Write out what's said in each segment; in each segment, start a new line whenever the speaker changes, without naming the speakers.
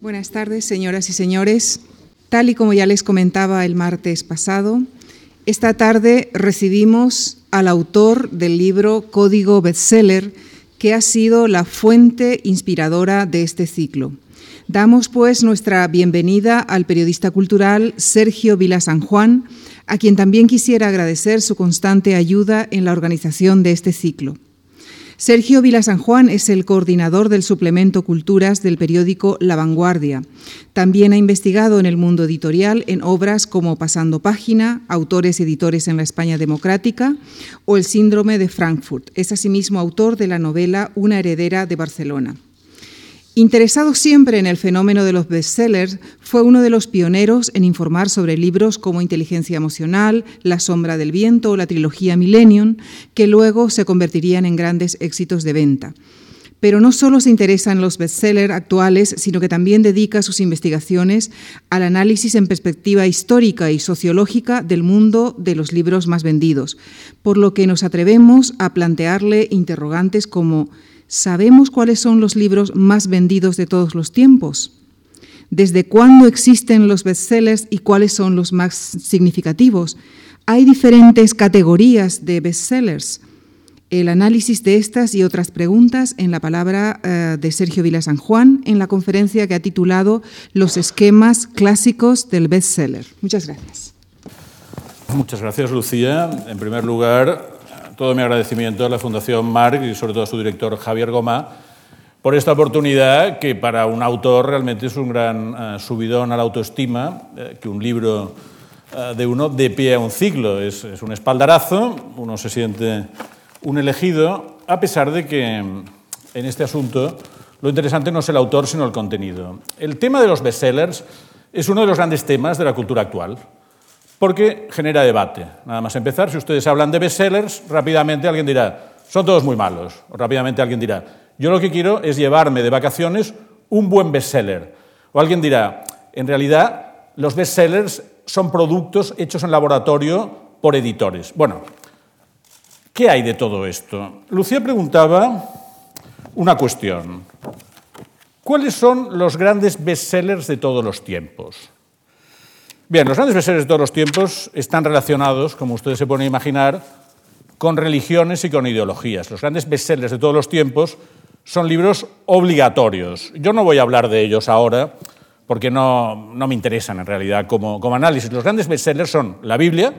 Buenas tardes, señoras y señores. Tal y como ya les comentaba el martes pasado, esta tarde recibimos al autor del libro Código Bestseller, que ha sido la fuente inspiradora de este ciclo. Damos pues nuestra bienvenida al periodista cultural Sergio Vila San Juan, a quien también quisiera agradecer su constante ayuda en la organización de este ciclo. Sergio Vila San Juan es el coordinador del suplemento Culturas del periódico La Vanguardia. También ha investigado en el mundo editorial en obras como Pasando Página, Autores y Editores en la España Democrática o El Síndrome de Frankfurt. Es asimismo autor de la novela Una heredera de Barcelona. Interesado siempre en el fenómeno de los bestsellers, fue uno de los pioneros en informar sobre libros como Inteligencia Emocional, La Sombra del Viento o la trilogía Millennium, que luego se convertirían en grandes éxitos de venta. Pero no solo se interesa en los bestsellers actuales, sino que también dedica sus investigaciones al análisis en perspectiva histórica y sociológica del mundo de los libros más vendidos, por lo que nos atrevemos a plantearle interrogantes como ¿Sabemos cuáles son los libros más vendidos de todos los tiempos? ¿Desde cuándo existen los bestsellers y cuáles son los más significativos? Hay diferentes categorías de bestsellers. El análisis de estas y otras preguntas en la palabra eh, de Sergio Vila San Juan en la conferencia que ha titulado Los esquemas clásicos del bestseller. Muchas gracias.
Muchas gracias, Lucía. En primer lugar, todo mi agradecimiento a la Fundación Marc y sobre todo a su director Javier Gomá por esta oportunidad que para un autor realmente es un gran uh, subidón a la autoestima, eh, que un libro uh, de uno de pie a un ciclo. Es, es, un espaldarazo, uno se siente un elegido, a pesar de que en este asunto lo interesante no es el autor, sino el contenido. El tema de los bestsellers es uno de los grandes temas de la cultura actual porque genera debate. Nada más empezar, si ustedes hablan de bestsellers, rápidamente alguien dirá, son todos muy malos. O rápidamente alguien dirá, yo lo que quiero es llevarme de vacaciones un buen bestseller. O alguien dirá, en realidad los bestsellers son productos hechos en laboratorio por editores. Bueno, ¿qué hay de todo esto? Lucía preguntaba una cuestión. ¿Cuáles son los grandes bestsellers de todos los tiempos? Bien, los grandes bestsellers de todos los tiempos están relacionados, como ustedes se pueden imaginar, con religiones y con ideologías. Los grandes bestsellers de todos los tiempos son libros obligatorios. Yo no voy a hablar de ellos ahora porque no, no me interesan en realidad como, como, análisis. Los grandes bestsellers son la Biblia.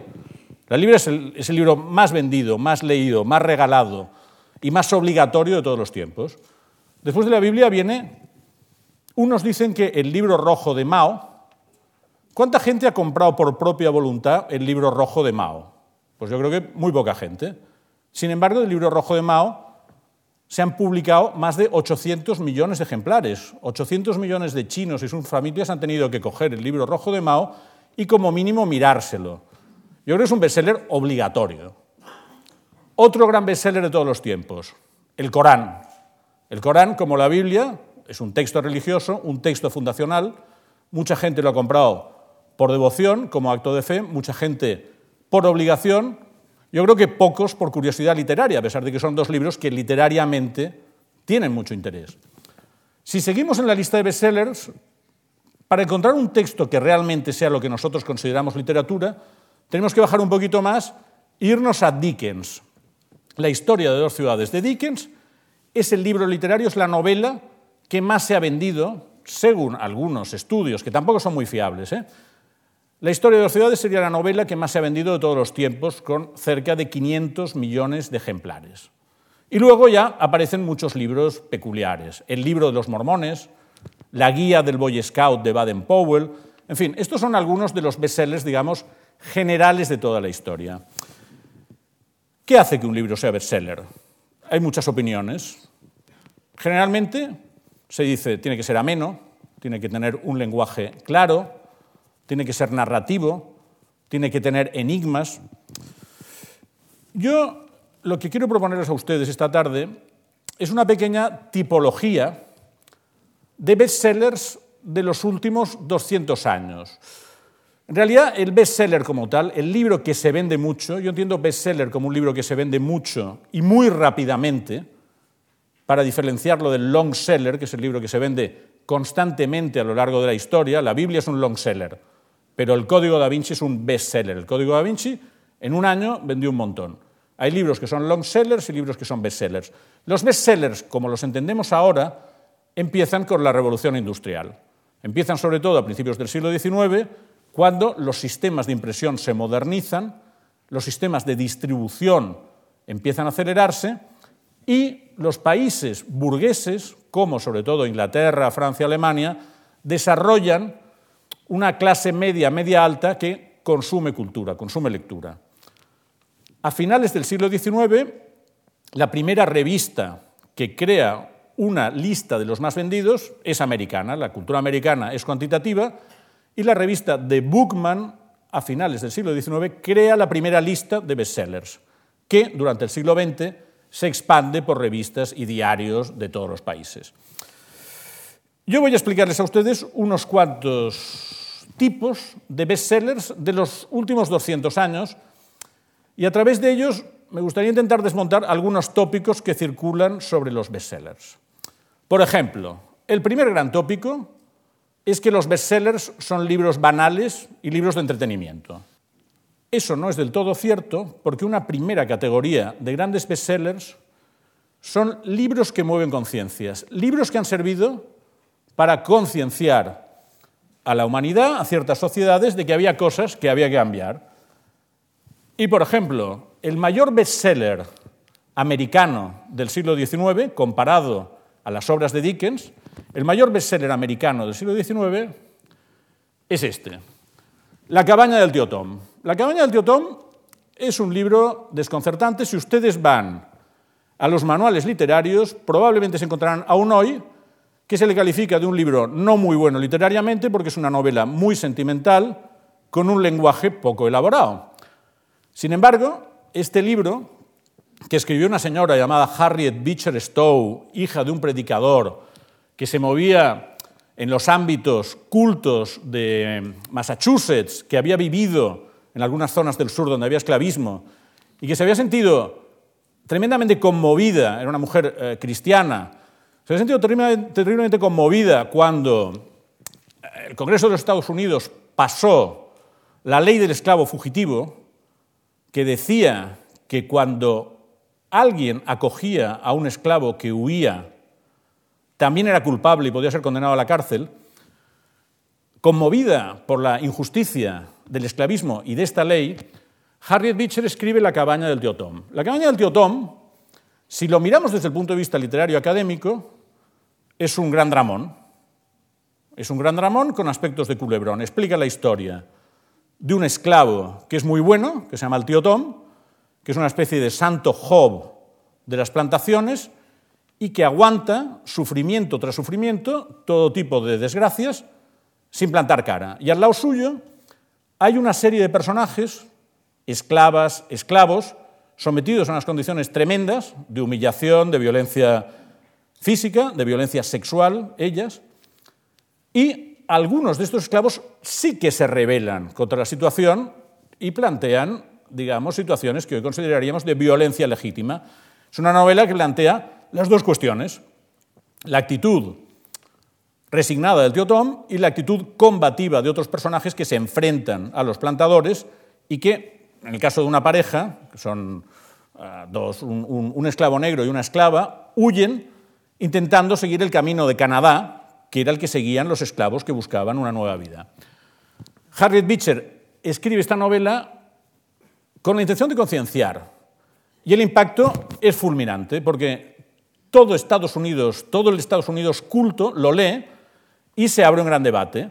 La Biblia es el, es el libro más vendido, más leído, más regalado y más obligatorio de todos los tiempos. Después de la Biblia viene, unos dicen que el libro rojo de Mao, ¿Cuánta gente ha comprado por propia voluntad el libro rojo de Mao? Pues yo creo que muy poca gente. Sin embargo, del libro rojo de Mao se han publicado más de 800 millones de ejemplares. 800 millones de chinos y sus familias han tenido que coger el libro rojo de Mao y como mínimo mirárselo. Yo creo que es un bestseller obligatorio. Otro gran bestseller de todos los tiempos, el Corán. El Corán, como la Biblia, es un texto religioso, un texto fundacional. Mucha gente lo ha comprado por devoción, como acto de fe, mucha gente por obligación, yo creo que pocos por curiosidad literaria, a pesar de que son dos libros que literariamente tienen mucho interés. Si seguimos en la lista de bestsellers, para encontrar un texto que realmente sea lo que nosotros consideramos literatura, tenemos que bajar un poquito más e irnos a Dickens. La historia de dos ciudades de Dickens es el libro literario, es la novela que más se ha vendido, según algunos estudios, que tampoco son muy fiables, ¿eh? La historia de las ciudades sería la novela que más se ha vendido de todos los tiempos, con cerca de 500 millones de ejemplares. Y luego ya aparecen muchos libros peculiares. El libro de los mormones, la guía del Boy Scout de Baden-Powell. En fin, estos son algunos de los bestsellers, digamos, generales de toda la historia. ¿Qué hace que un libro sea bestseller? Hay muchas opiniones. Generalmente se dice tiene que ser ameno, tiene que tener un lenguaje claro, tiene que ser narrativo, tiene que tener enigmas. Yo lo que quiero proponerles a ustedes esta tarde es una pequeña tipología de bestsellers de los últimos 200 años. En realidad, el bestseller como tal, el libro que se vende mucho, yo entiendo bestseller como un libro que se vende mucho y muy rápidamente, para diferenciarlo del long seller, que es el libro que se vende constantemente a lo largo de la historia. La Biblia es un long seller, pero el Código da Vinci es un best seller. El Código da Vinci en un año vendió un montón. Hay libros que son long sellers y libros que son best sellers. Los best sellers, como los entendemos ahora, empiezan con la revolución industrial. Empiezan sobre todo a principios del siglo XIX, cuando los sistemas de impresión se modernizan, los sistemas de distribución empiezan a acelerarse y los países burgueses, como sobre todo Inglaterra, Francia, Alemania, desarrollan una clase media, media alta que consume cultura, consume lectura. A finales del siglo XIX, la primera revista que crea una lista de los más vendidos es americana, la cultura americana es cuantitativa, y la revista de Bookman, a finales del siglo XIX, crea la primera lista de bestsellers, que durante el siglo XX se expande por revistas y diarios de todos los países. Yo voy a explicarles a ustedes unos cuantos tipos de bestsellers de los últimos 200 años y a través de ellos me gustaría intentar desmontar algunos tópicos que circulan sobre los bestsellers. Por ejemplo, el primer gran tópico es que los bestsellers son libros banales y libros de entretenimiento. Eso no es del todo cierto porque una primera categoría de grandes bestsellers son libros que mueven conciencias, libros que han servido para concienciar a la humanidad, a ciertas sociedades, de que había cosas que había que cambiar. Y, por ejemplo, el mayor bestseller americano del siglo XIX, comparado a las obras de Dickens, el mayor bestseller americano del siglo XIX es este, La cabaña del tío Tom. La cabaña del tío Tom es un libro desconcertante. Si ustedes van a los manuales literarios, probablemente se encontrarán aún hoy que se le califica de un libro no muy bueno literariamente porque es una novela muy sentimental con un lenguaje poco elaborado. Sin embargo, este libro, que escribió una señora llamada Harriet Beecher Stowe, hija de un predicador que se movía en los ámbitos cultos de Massachusetts, que había vivido en algunas zonas del sur donde había esclavismo y que se había sentido tremendamente conmovida, era una mujer eh, cristiana, se había sentido terriblemente, terriblemente conmovida cuando el Congreso de los Estados Unidos pasó la ley del esclavo fugitivo, que decía que cuando alguien acogía a un esclavo que huía también era culpable y podía ser condenado a la cárcel, conmovida por la injusticia del esclavismo y de esta ley, Harriet Beecher escribe La cabaña del tío Tom. La cabaña del tío Tom, si lo miramos desde el punto de vista literario académico, es un gran dramón. Es un gran dramón con aspectos de culebrón. Explica la historia de un esclavo que es muy bueno, que se llama el tío Tom, que es una especie de santo Job de las plantaciones, y que aguanta sufrimiento tras sufrimiento, todo tipo de desgracias, sin plantar cara. Y al lado suyo hay una serie de personajes, esclavas, esclavos, sometidos a unas condiciones tremendas de humillación, de violencia física, de violencia sexual, ellas, y algunos de estos esclavos sí que se rebelan contra la situación y plantean, digamos, situaciones que hoy consideraríamos de violencia legítima. Es una novela que plantea las dos cuestiones, la actitud resignada del tío Tom y la actitud combativa de otros personajes que se enfrentan a los plantadores y que, en el caso de una pareja, que son uh, dos, un esclavo negro y una esclava, huyen intentando seguir el camino de Canadá, que era el que seguían los esclavos que buscaban una nueva vida. Harriet Beecher escribe esta novela con la intención de concienciar, y el impacto es fulminante, porque todo Estados Unidos, todo el Estados Unidos culto lo lee y se abre un gran debate.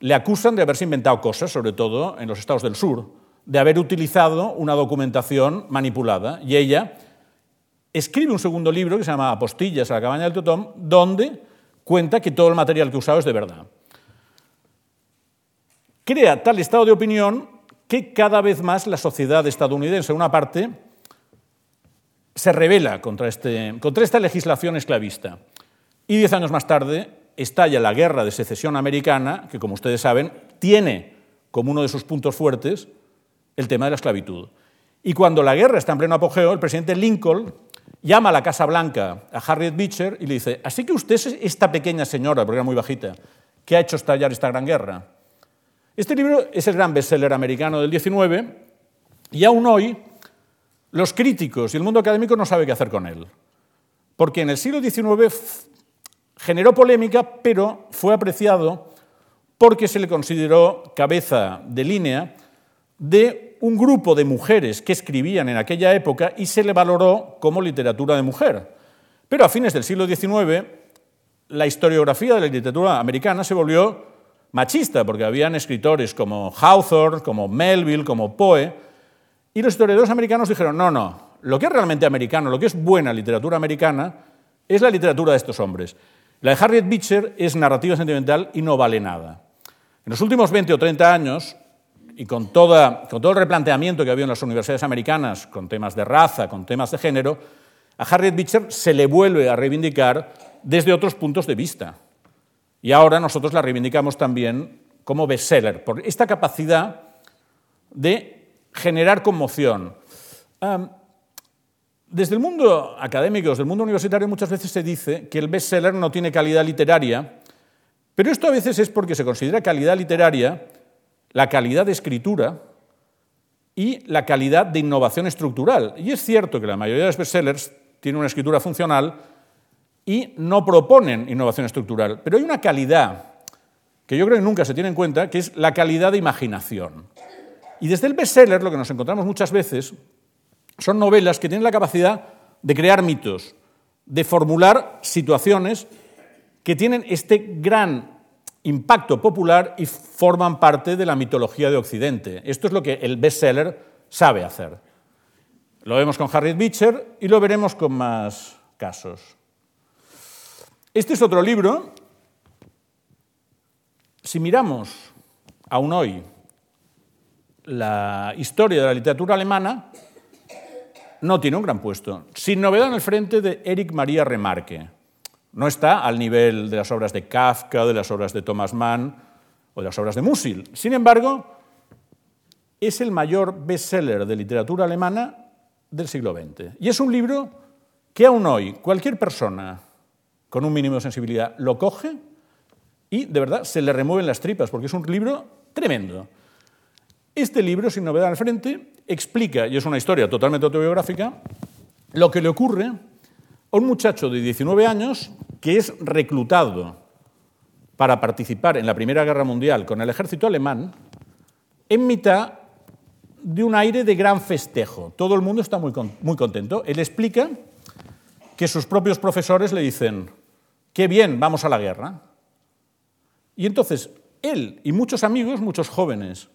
Le acusan de haberse inventado cosas, sobre todo en los estados del sur, de haber utilizado una documentación manipulada. Y ella escribe un segundo libro que se llama Apostillas a la cabaña del Totón, donde cuenta que todo el material que usado es de verdad. Crea tal estado de opinión que cada vez más la sociedad estadounidense, una parte, se revela contra, este, contra esta legislación esclavista. Y diez años más tarde estalla la guerra de secesión americana, que como ustedes saben, tiene como uno de sus puntos fuertes el tema de la esclavitud. Y cuando la guerra está en pleno apogeo, el presidente Lincoln llama a la Casa Blanca a Harriet Beecher y le dice, así que usted es esta pequeña señora, porque era muy bajita, que ha hecho estallar esta gran guerra. Este libro es el gran bestseller americano del 19 y aún hoy los críticos y el mundo académico no sabe qué hacer con él, porque en el siglo XIX generó polémica, pero fue apreciado porque se le consideró cabeza de línea de un grupo de mujeres que escribían en aquella época y se le valoró como literatura de mujer. Pero a fines del siglo XIX, la historiografía de la literatura americana se volvió machista, porque habían escritores como Hawthorne, como Melville, como Poe, y los historiadores americanos dijeron, no, no, lo que es realmente americano, lo que es buena literatura americana, es la literatura de estos hombres. La de Harriet Beecher es narrativa sentimental y no vale nada. En los últimos 20 o 30 años, y con, todo el replanteamiento que había en las universidades americanas, con temas de raza, con temas de género, a Harriet Beecher se le vuelve a reivindicar desde otros puntos de vista. Y ahora nosotros la reivindicamos también como bestseller, por esta capacidad de generar conmoción. Desde el mundo académico, desde el mundo universitario, muchas veces se dice que el bestseller no tiene calidad literaria, pero esto a veces es porque se considera calidad literaria la calidad de escritura y la calidad de innovación estructural. Y es cierto que la mayoría de los bestsellers tienen una escritura funcional y no proponen innovación estructural, pero hay una calidad que yo creo que nunca se tiene en cuenta, que es la calidad de imaginación. Y desde el bestseller lo que nos encontramos muchas veces son novelas que tienen la capacidad de crear mitos, de formular situaciones que tienen este gran impacto popular y forman parte de la mitología de Occidente. Esto es lo que el bestseller sabe hacer. Lo vemos con Harriet Beecher y lo veremos con más casos. Este es otro libro. Si miramos aún hoy la historia de la literatura alemana, no tiene un gran puesto. Sin novedad en el frente de Erich Maria Remarque. No está al nivel de las obras de Kafka, de las obras de Thomas Mann o de las obras de Musil. Sin embargo, es el mayor bestseller de literatura alemana del siglo XX. Y es un libro que aún hoy cualquier persona con un mínimo de sensibilidad lo coge y de verdad se le remueven las tripas, porque es un libro tremendo. Este libro, sin novedad al frente, explica, y es una historia totalmente autobiográfica, lo que le ocurre a un muchacho de 19 años que es reclutado para participar en la Primera Guerra Mundial con el ejército alemán en mitad de un aire de gran festejo. Todo el mundo está muy, muy contento. Él explica que sus propios profesores le dicen, qué bien, vamos a la guerra. Y entonces él y muchos amigos, muchos jóvenes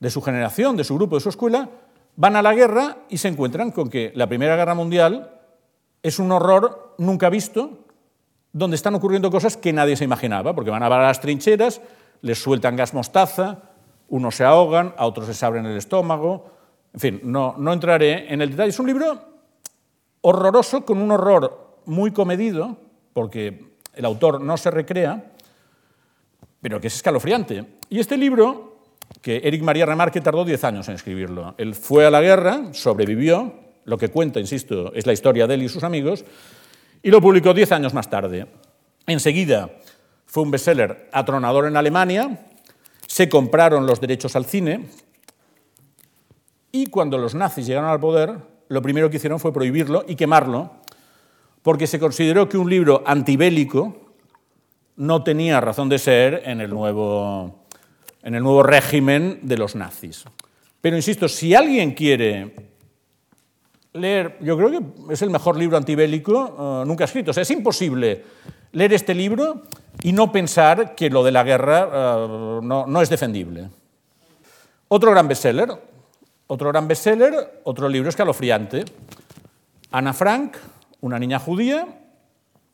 de su generación, de su grupo, de su escuela, van a la guerra y se encuentran con que la Primera Guerra Mundial es un horror nunca visto, donde están ocurriendo cosas que nadie se imaginaba, porque van a las trincheras, les sueltan gas mostaza, unos se ahogan, a otros les abren el estómago. En fin, no, no entraré en el detalle. Es un libro horroroso, con un horror muy comedido, porque el autor no se recrea, pero que es escalofriante. Y este libro, que Eric María Remarque tardó 10 años en escribirlo. Él fue a la guerra, sobrevivió, lo que cuenta, insisto, es la historia de él y sus amigos, y lo publicó diez años más tarde. Enseguida fue un bestseller atronador en Alemania, se compraron los derechos al cine, y cuando los nazis llegaron al poder, lo primero que hicieron fue prohibirlo y quemarlo, porque se consideró que un libro antibélico no tenía razón de ser en el nuevo, en el nuevo régimen de los nazis. Pero insisto, si alguien quiere leer, yo creo que es el mejor libro antibélico eh, nunca escrito. Es imposible leer este libro y no pensar que lo de la guerra eh, no, no, es defendible. Otro gran bestseller, otro gran bestseller, otro libro escalofriante. Ana Frank, una niña judía,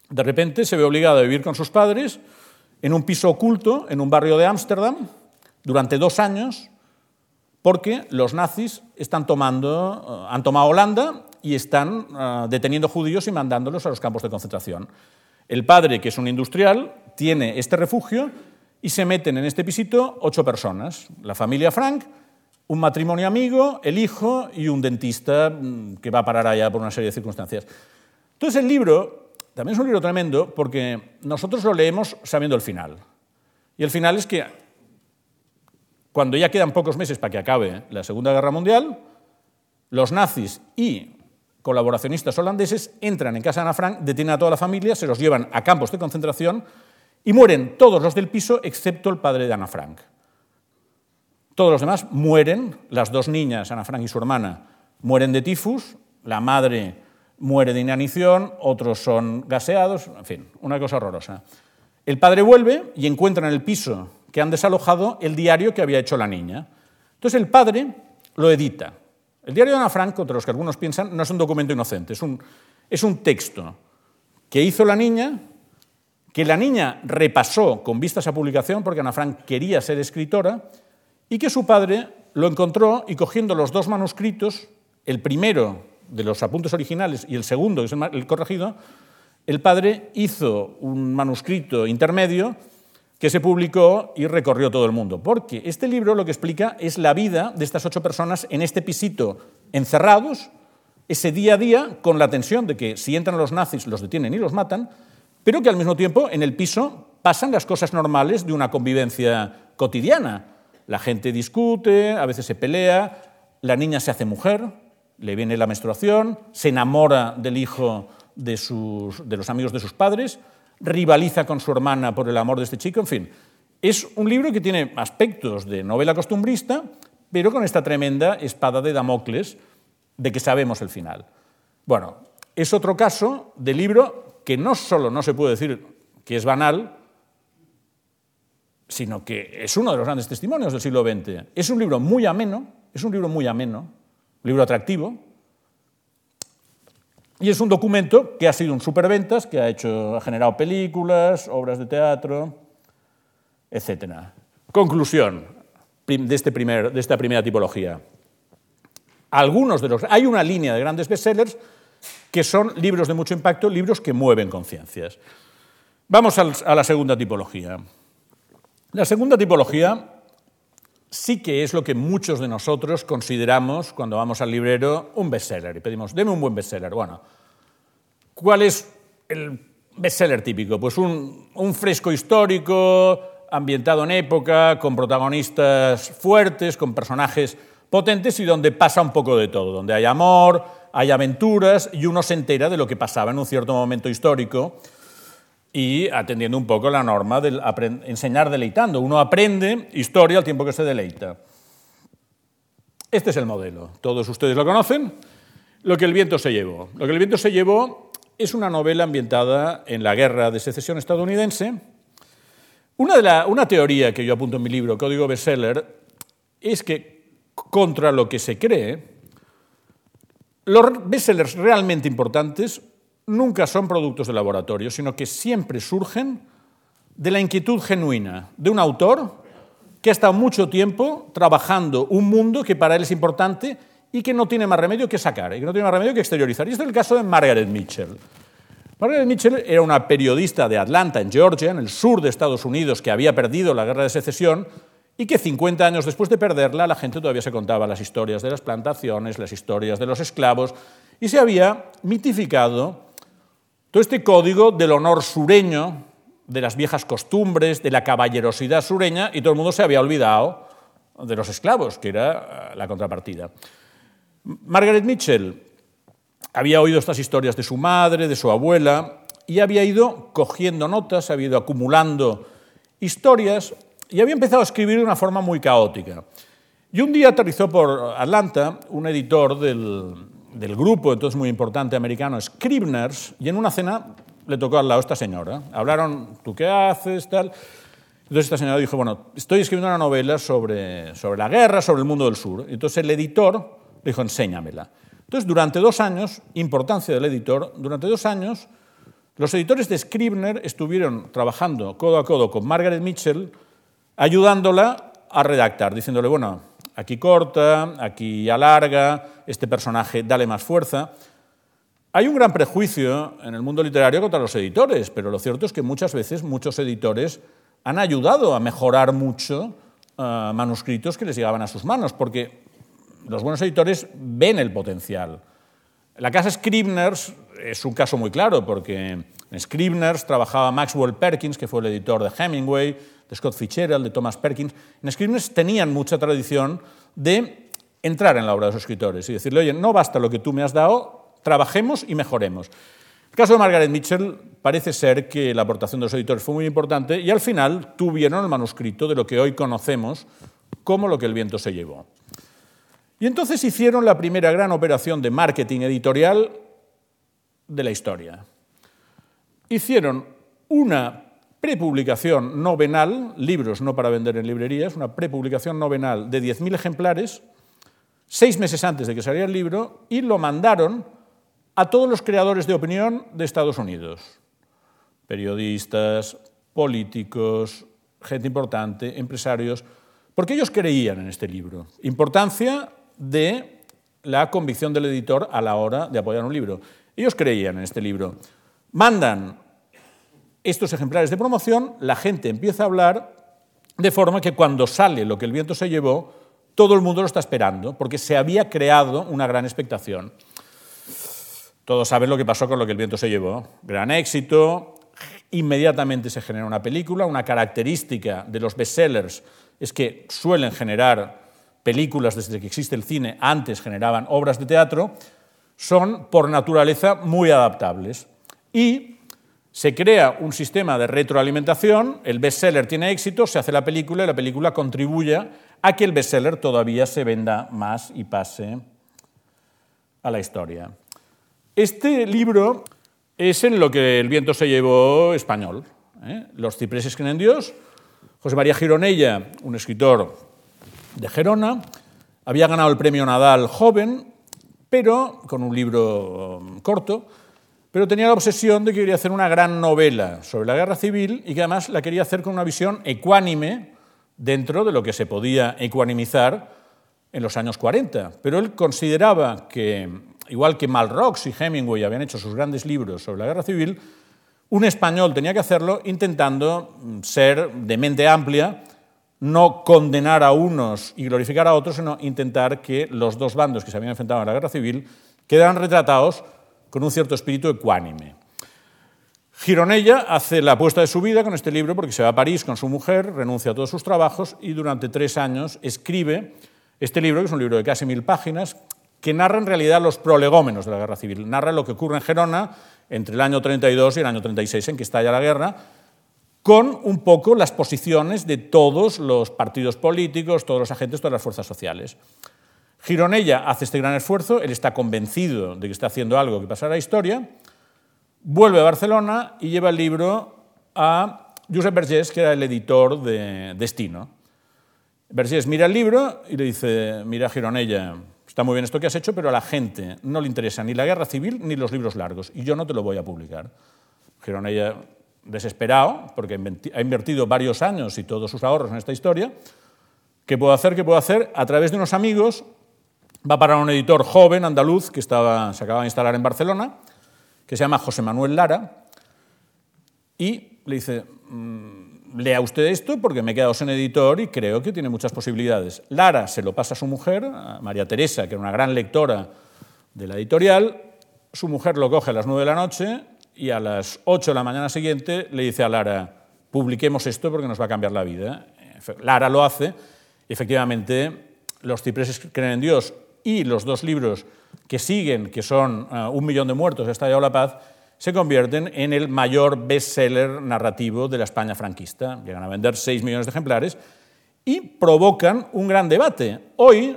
de repente se ve obligada a vivir con sus padres en un piso oculto en un barrio de Ámsterdam durante dos años porque los nazis eh, han tomado Holanda y están eh, deteniendo judíos y mandándolos a los campos de concentración. El padre, que es un industrial, tiene este refugio y se meten en este pisito ocho personas, la familia Frank un matrimonio amigo, el hijo y un dentista mm, que va a parar allá por una serie de circunstancias. Entonces el libro también es un libro tremendo porque nosotros lo leemos sabiendo el final. Y el final es que cuando ya quedan pocos meses para que acabe la Segunda Guerra Mundial, los nazis y colaboracionistas holandeses entran en casa de Ana Frank, detienen a toda la familia, se los llevan a campos de concentración y mueren todos los del piso excepto el padre de Ana Frank. Todos los demás mueren, las dos niñas, Ana Frank y su hermana, mueren de tifus, la madre muere de inanición, otros son gaseados, en fin, una cosa horrorosa. El padre vuelve y encuentra en el piso que han desalojado el diario que había hecho la niña. Entonces el padre lo edita. El diario de Ana Frank, contra los que algunos piensan, no es un documento inocente, es un, es un texto que hizo la niña, que la niña repasó con vistas a publicación, porque Ana Frank quería ser escritora, y que su padre lo encontró y cogiendo los dos manuscritos, el primero de los apuntes originales y el segundo, que es el corregido, el padre hizo un manuscrito intermedio que se publicó y recorrió todo el mundo. Porque este libro lo que explica es la vida de estas ocho personas en este pisito encerrados, ese día a día, con la tensión de que si entran los nazis los detienen y los matan, pero que al mismo tiempo en el piso pasan las cosas normales de una convivencia cotidiana. La gente discute, a veces se pelea, la niña se hace mujer, le viene la menstruación, se enamora del hijo de, los amigos de sus padres, rivaliza con su hermana por el amor de este chico, en fin. Es un libro que tiene aspectos de novela costumbrista, pero con esta tremenda espada de Damocles de que sabemos el final. Bueno, es otro caso de libro que no solo no se puede decir que es banal, sino que es uno de los grandes testimonios del siglo XX. Es un libro muy ameno, es un libro muy ameno, un libro atractivo, y es un documento que ha sido un superventas, que ha, hecho, ha generado películas, obras de teatro, etc. Conclusión de, este primer, de esta primera tipología. Algunos de los, hay una línea de grandes bestsellers que son libros de mucho impacto, libros que mueven conciencias. Vamos a la segunda tipología. La segunda tipología sí que es lo que muchos de nosotros consideramos cuando vamos al librero un bestseller y pedimos, deme un buen bestseller. Bueno, ¿cuál es el bestseller típico? Pues un, un fresco histórico, ambientado en época, con protagonistas fuertes, con personajes potentes y donde pasa un poco de todo, donde hay amor, hay aventuras y uno se entera de lo que pasaba en un cierto momento histórico y atendiendo un poco la norma de enseñar deleitando. Uno aprende historia al tiempo que se deleita. Este es el modelo. Todos ustedes lo conocen. Lo que el viento se llevó. Lo que el viento se llevó es una novela ambientada en la guerra de secesión estadounidense. Una, de una teoría que yo apunto en mi libro, Código Bestseller, es que contra lo que se cree, los bestsellers realmente importantes nunca son productos de laboratorio, sino que siempre surgen de la inquietud genuina de un autor que ha estado mucho tiempo trabajando un mundo que para él es importante y que no tiene más remedio que sacar, y que no tiene más remedio que exteriorizar. Y este es el caso de Margaret Mitchell. Margaret Mitchell era una periodista de Atlanta, en Georgia, en el sur de Estados Unidos, que había perdido la guerra de secesión y que 50 años después de perderla la gente todavía se contaba las historias de las plantaciones, las historias de los esclavos, y se había mitificado todo este código del honor sureño, de las viejas costumbres, de la caballerosidad sureña, y todo el mundo se había olvidado de los esclavos, que era eh, la contrapartida. Margaret Mitchell había oído estas historias de su madre, de su abuela, y había ido cogiendo notas, había ido acumulando historias, y había empezado a escribir de una forma muy caótica. Y un día aterrizó por Atlanta un editor del, del grupo, entonces muy importante americano, Scribners, y en una cena le tocó al lado esta señora. Hablaron, ¿tú qué haces? Tal. Entonces esta señora dijo, bueno, estoy escribiendo una novela sobre, sobre la guerra, sobre el mundo del sur. Entonces el editor le dijo, enséñamela. Entonces durante dos años, importancia del editor, durante dos años los editores de Scribner estuvieron trabajando codo a codo con Margaret Mitchell, ayudándola a redactar, diciéndole, bueno, Aquí corta, aquí alarga, este personaje dale más fuerza. Hay un gran prejuicio en el mundo literario contra los editores, pero lo cierto es que muchas veces muchos editores han ayudado a mejorar mucho eh, manuscritos que les llegaban a sus manos, porque los buenos editores ven el potencial. La casa Scribners es un caso muy claro, porque en Scribners trabajaba Maxwell Perkins, que fue el editor de Hemingway, de Scott Fitzgerald, de Thomas Perkins. En Scribners tenían mucha tradición de entrar en la obra de los escritores y decirle, oye, no basta lo que tú me has dado, trabajemos y mejoremos. El caso de Margaret Mitchell parece ser que la aportación de los editores fue muy importante y al final tuvieron el manuscrito de lo que hoy conocemos como lo que el viento se llevó. Y entonces hicieron la primera gran operación de marketing editorial de la historia. Hicieron una prepublicación novenal, libros no para vender en librerías, una prepublicación novenal de 10.000 ejemplares, seis meses antes de que saliera el libro, y lo mandaron a todos los creadores de opinión de Estados Unidos, periodistas, políticos, gente importante, empresarios, porque ellos creían en este libro. Importancia de la convicción del editor a la hora de apoyar un libro. Ellos creían en este libro. Mandan estos ejemplares de promoción, la gente empieza a hablar de forma que cuando sale lo que el viento se llevó, todo el mundo lo está esperando, porque se había creado una gran expectación. Todos saben lo que pasó con lo que el viento se llevó. Gran éxito, inmediatamente se genera una película. Una característica de los bestsellers es que suelen generar películas desde que existe el cine, antes generaban obras de teatro, son por naturaleza muy adaptables. Y se crea un sistema de retroalimentación, el bestseller tiene éxito, se hace la película y la película contribuye a que el bestseller todavía se venda más y pase a la historia. Este libro es en lo que el viento se llevó español. ¿eh? Los cipreses creen en Dios. José María Gironella, un escritor de Gerona, había ganado el premio Nadal joven, pero con un libro corto, pero tenía la obsesión de que quería hacer una gran novela sobre la guerra civil y que además la quería hacer con una visión ecuánime dentro de lo que se podía ecuanimizar en los años 40. Pero él consideraba que, igual que Malrox y Hemingway habían hecho sus grandes libros sobre la guerra civil, un español tenía que hacerlo intentando ser de mente amplia, no condenar a unos y glorificar a otros, sino intentar que los dos bandos que se habían enfrentado a la guerra civil quedaran retratados con un cierto espíritu ecuánime. Gironella hace la apuesta de su vida con este libro porque se va a París con su mujer, renuncia a todos sus trabajos y durante tres años escribe este libro, que es un libro de casi mil páginas, que narra en realidad los prolegómenos de la guerra civil. Narra lo que ocurre en Gerona entre el año 32 y el año 36, en que estalla la guerra, con un poco las posiciones de todos los partidos políticos, todos los agentes, todas las fuerzas sociales. Gironella hace este gran esfuerzo, él está convencido de que está haciendo algo que pasará a la historia, vuelve a Barcelona y lleva el libro a Josep Vergés, que era el editor de Destino. Vergés mira el libro y le dice, mira Gironella, está muy bien esto que has hecho, pero a la gente no le interesa ni la guerra civil ni los libros largos, y yo no te lo voy a publicar. Gironella, desesperado, porque ha invertido varios años y todos sus ahorros en esta historia, ¿qué puedo hacer? ¿Qué puedo hacer? A través de unos amigos va para un editor joven andaluz que estaba, se acaba de instalar en Barcelona, que se llama José Manuel Lara, y le dice, mm, lea usted esto porque me he quedado sin editor y creo que tiene muchas posibilidades. Lara se lo pasa a su mujer, a María Teresa, que era una gran lectora de la editorial, su mujer lo coge a las nueve de la noche y a las ocho de la mañana siguiente le dice a Lara, publiquemos esto porque nos va a cambiar la vida. Lara lo hace efectivamente los cipreses creen en Dios y los dos libros que siguen, que son uh, Un millón de muertos, Estallado la paz, se convierten en el mayor bestseller narrativo de la España franquista. Llegan a vender 6 millones de ejemplares y provocan un gran debate. Hoy,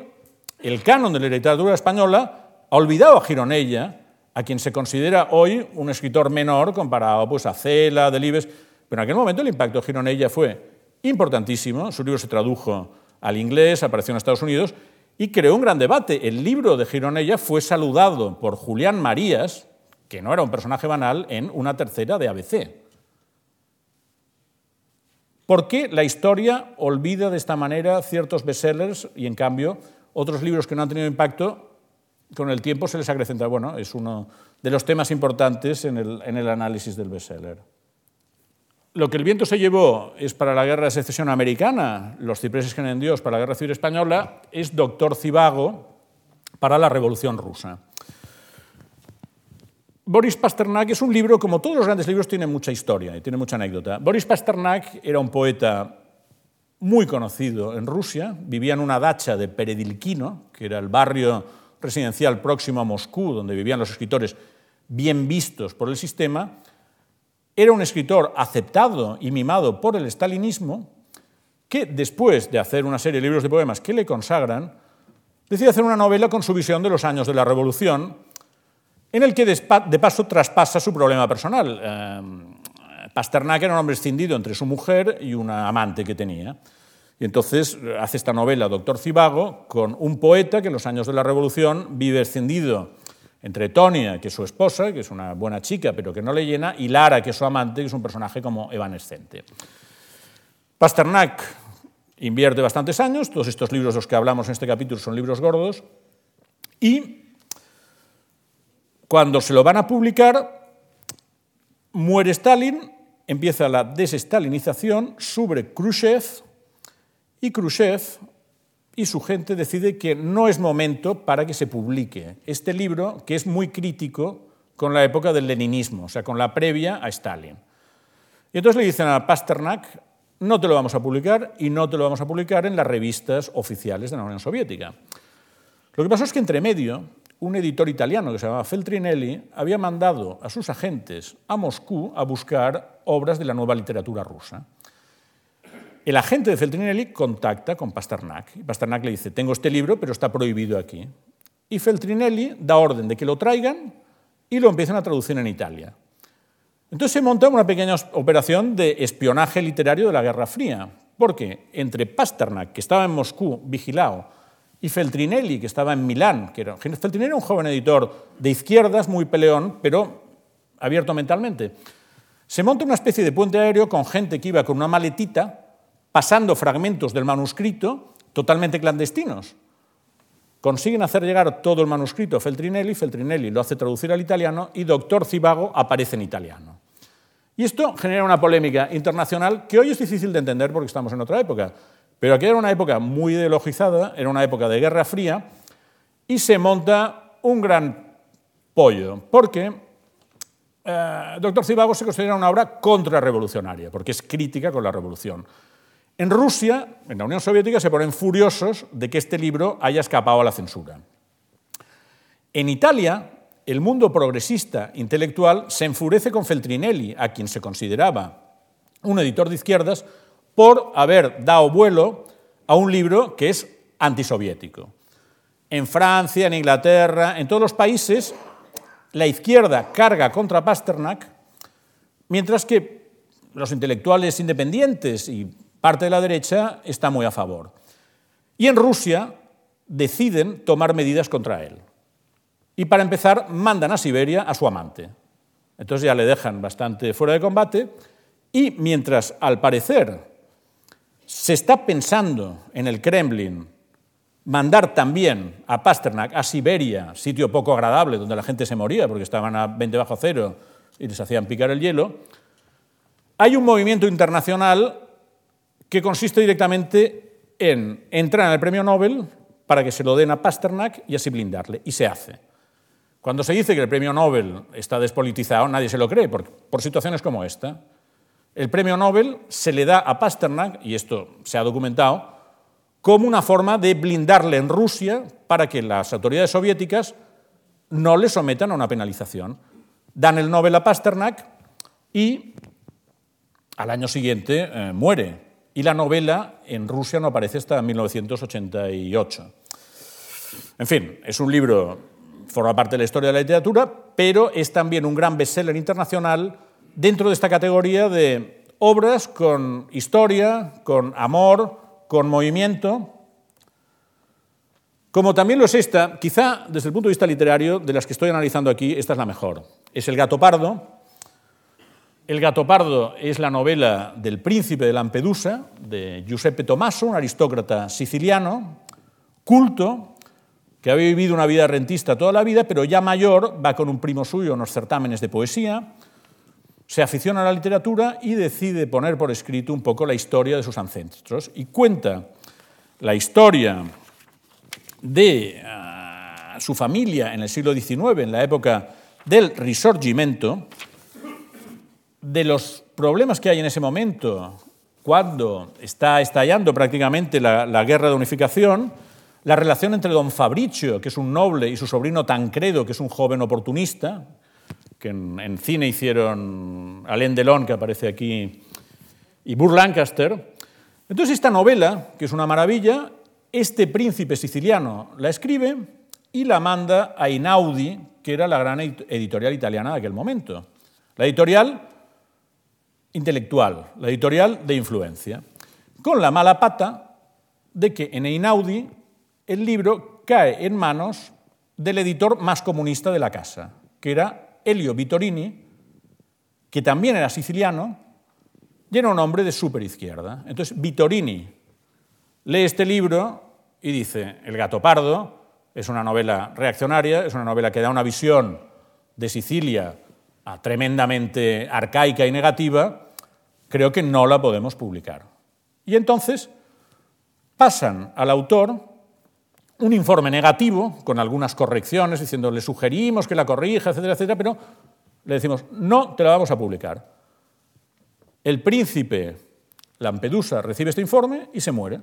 el canon de la literatura española ha olvidado a Gironella, a quien se considera hoy un escritor menor comparado pues, a Cela, Delibes, pero en aquel momento el impacto de Gironella fue importantísimo. Su libro se tradujo al inglés, apareció en Estados Unidos y creó un gran debate. El libro de Gironella fue saludado por Julián Marías, que no era un personaje banal, en una tercera de ABC. ¿Por qué la historia olvida de esta manera ciertos bestsellers y, en cambio, otros libros que no han tenido impacto, con el tiempo se les acrecenta? Bueno, es uno de los temas importantes en el, en el análisis del bestseller. Lo que el viento se llevó es para la guerra de secesión americana, los cipreses que en Dios para la guerra civil española, es Doctor Cibago, para la Revolución Rusa. Boris Pasternak es un libro, como todos los grandes libros, tiene mucha historia y tiene mucha anécdota. Boris Pasternak era un poeta muy conocido en Rusia, vivía en una dacha de Peredilkino, que era el barrio residencial próximo a Moscú, donde vivían los escritores bien vistos por el sistema. Era un escritor aceptado y mimado por el stalinismo, que después de hacer una serie de libros de poemas que le consagran, decide hacer una novela con su visión de los años de la Revolución, en el que de paso traspasa su problema personal. Eh, Pasternak era un hombre escindido entre su mujer y una amante que tenía. Y entonces eh, hace esta novela, Doctor Cibago, con un poeta que en los años de la Revolución vive escindido entre Tonia, que es su esposa, que es una buena chica, pero que no le llena, y Lara, que es su amante, que es un personaje como evanescente. Pasternak invierte bastantes años, todos estos libros de los que hablamos en este capítulo son libros gordos, y cuando se lo van a publicar, muere Stalin, empieza la desestalinización, sube Khrushchev y Khrushchev y su gente decide que no es momento para que se publique este libro, que es muy crítico con la época del leninismo, o sea, con la previa a Stalin. Y entonces le dicen a Pasternak, no te lo vamos a publicar y no te lo vamos a publicar en las revistas oficiales de la Unión Soviética. Lo que pasó es que entre medio un editor italiano que se llamaba Feltrinelli había mandado a sus agentes a Moscú a buscar obras de la nueva literatura rusa. El agente de Feltrinelli contacta con Pasternak y Pasternak le dice, tengo este libro, pero está prohibido aquí. Y Feltrinelli da orden de que lo traigan y lo empiezan a traducir en Italia. Entonces se monta una pequeña operación de espionaje literario de la Guerra Fría, porque entre Pasternak, que estaba en Moscú vigilado, y Feltrinelli, que estaba en Milán. Que era, Feltrinelli era un joven editor de izquierdas, muy peleón, pero abierto mentalmente. Se monta una especie de puente aéreo con gente que iba con una maletita pasando fragmentos del manuscrito totalmente clandestinos. Consiguen hacer llegar todo el manuscrito a Feltrinelli, Feltrinelli lo hace traducir al italiano y Doctor Cibago aparece en italiano. Y esto genera una polémica internacional que hoy es difícil de entender porque estamos en otra época. Pero aquí era una época muy ideologizada, era una época de Guerra Fría, y se monta un gran pollo, porque eh, Doctor Cibago se considera una obra contrarrevolucionaria, porque es crítica con la revolución. En Rusia, en la Unión Soviética, se ponen furiosos de que este libro haya escapado a la censura. En Italia, el mundo progresista intelectual se enfurece con Feltrinelli, a quien se consideraba un editor de izquierdas, por haber dado vuelo a un libro que es antisoviético. En Francia, en Inglaterra, en todos los países, la izquierda carga contra Pasternak, mientras que los intelectuales independientes y parte de la derecha está muy a favor. Y en Rusia deciden tomar medidas contra él. Y para empezar, mandan a Siberia a su amante. Entonces ya le dejan bastante fuera de combate y mientras, al parecer, se está pensando en el Kremlin mandar también a Pasternak a Siberia, sitio poco agradable donde la gente se moría porque estaban a 20 bajo cero y les hacían picar el hielo, hay un movimiento internacional que consiste directamente en entrar en el premio Nobel para que se lo den a Pasternak y así blindarle, y se hace. Cuando se dice que el premio Nobel está despolitizado, nadie se lo cree, por, situaciones como esta. El premio Nobel se le da a Pasternak, y esto se ha documentado, como una forma de blindarle en Rusia para que las autoridades soviéticas no le sometan a una penalización. Dan el Nobel a Pasternak y al año siguiente eh, muere. Y la novela en Rusia no aparece hasta 1988. En fin, es un libro, forma parte de la historia de la literatura, pero es también un gran bestseller internacional dentro de esta categoría de obras con historia, con amor, con movimiento, como también lo es esta, quizá desde el punto de vista literario, de las que estoy analizando aquí, esta es la mejor. Es El gato pardo. El gato pardo es la novela del príncipe de Lampedusa, de Giuseppe Tommaso, un aristócrata siciliano, culto, que había vivido una vida rentista toda la vida, pero ya mayor va con un primo suyo a unos certámenes de poesía, se aficiona a la literatura y decide poner por escrito un poco la historia de sus ancestros. Y cuenta la historia de ah, su familia en el siglo XIX, en la época del Risorgimento, de los problemas que hay en ese momento, cuando está estallando prácticamente la, guerra de unificación, la relación entre don Fabricio, que es un noble, y su sobrino Tancredo, que es un joven oportunista, que en, en cine hicieron Alain Delon, que aparece aquí, y Burr Lancaster. Entonces esta novela, que es una maravilla, este príncipe siciliano la escribe y la manda a Inaudi, que era la gran editorial italiana de aquel momento. La editorial intelectual, la editorial de influencia, con la mala pata de que en Einaudi el libro cae en manos del editor más comunista de la casa, que era Elio Vittorini, que también era siciliano y era un hombre de superizquierda. Entonces Vittorini lee este libro y dice, El gato pardo es una novela reaccionaria, es una novela que da una visión de Sicilia tremendamente arcaica y negativa, creo que no la podemos publicar. Y entonces pasan al autor un informe negativo con algunas correcciones, diciendo le sugerimos que la corrija, etcétera, etcétera, pero le decimos no te la vamos a publicar. El príncipe Lampedusa recibe este informe y se muere.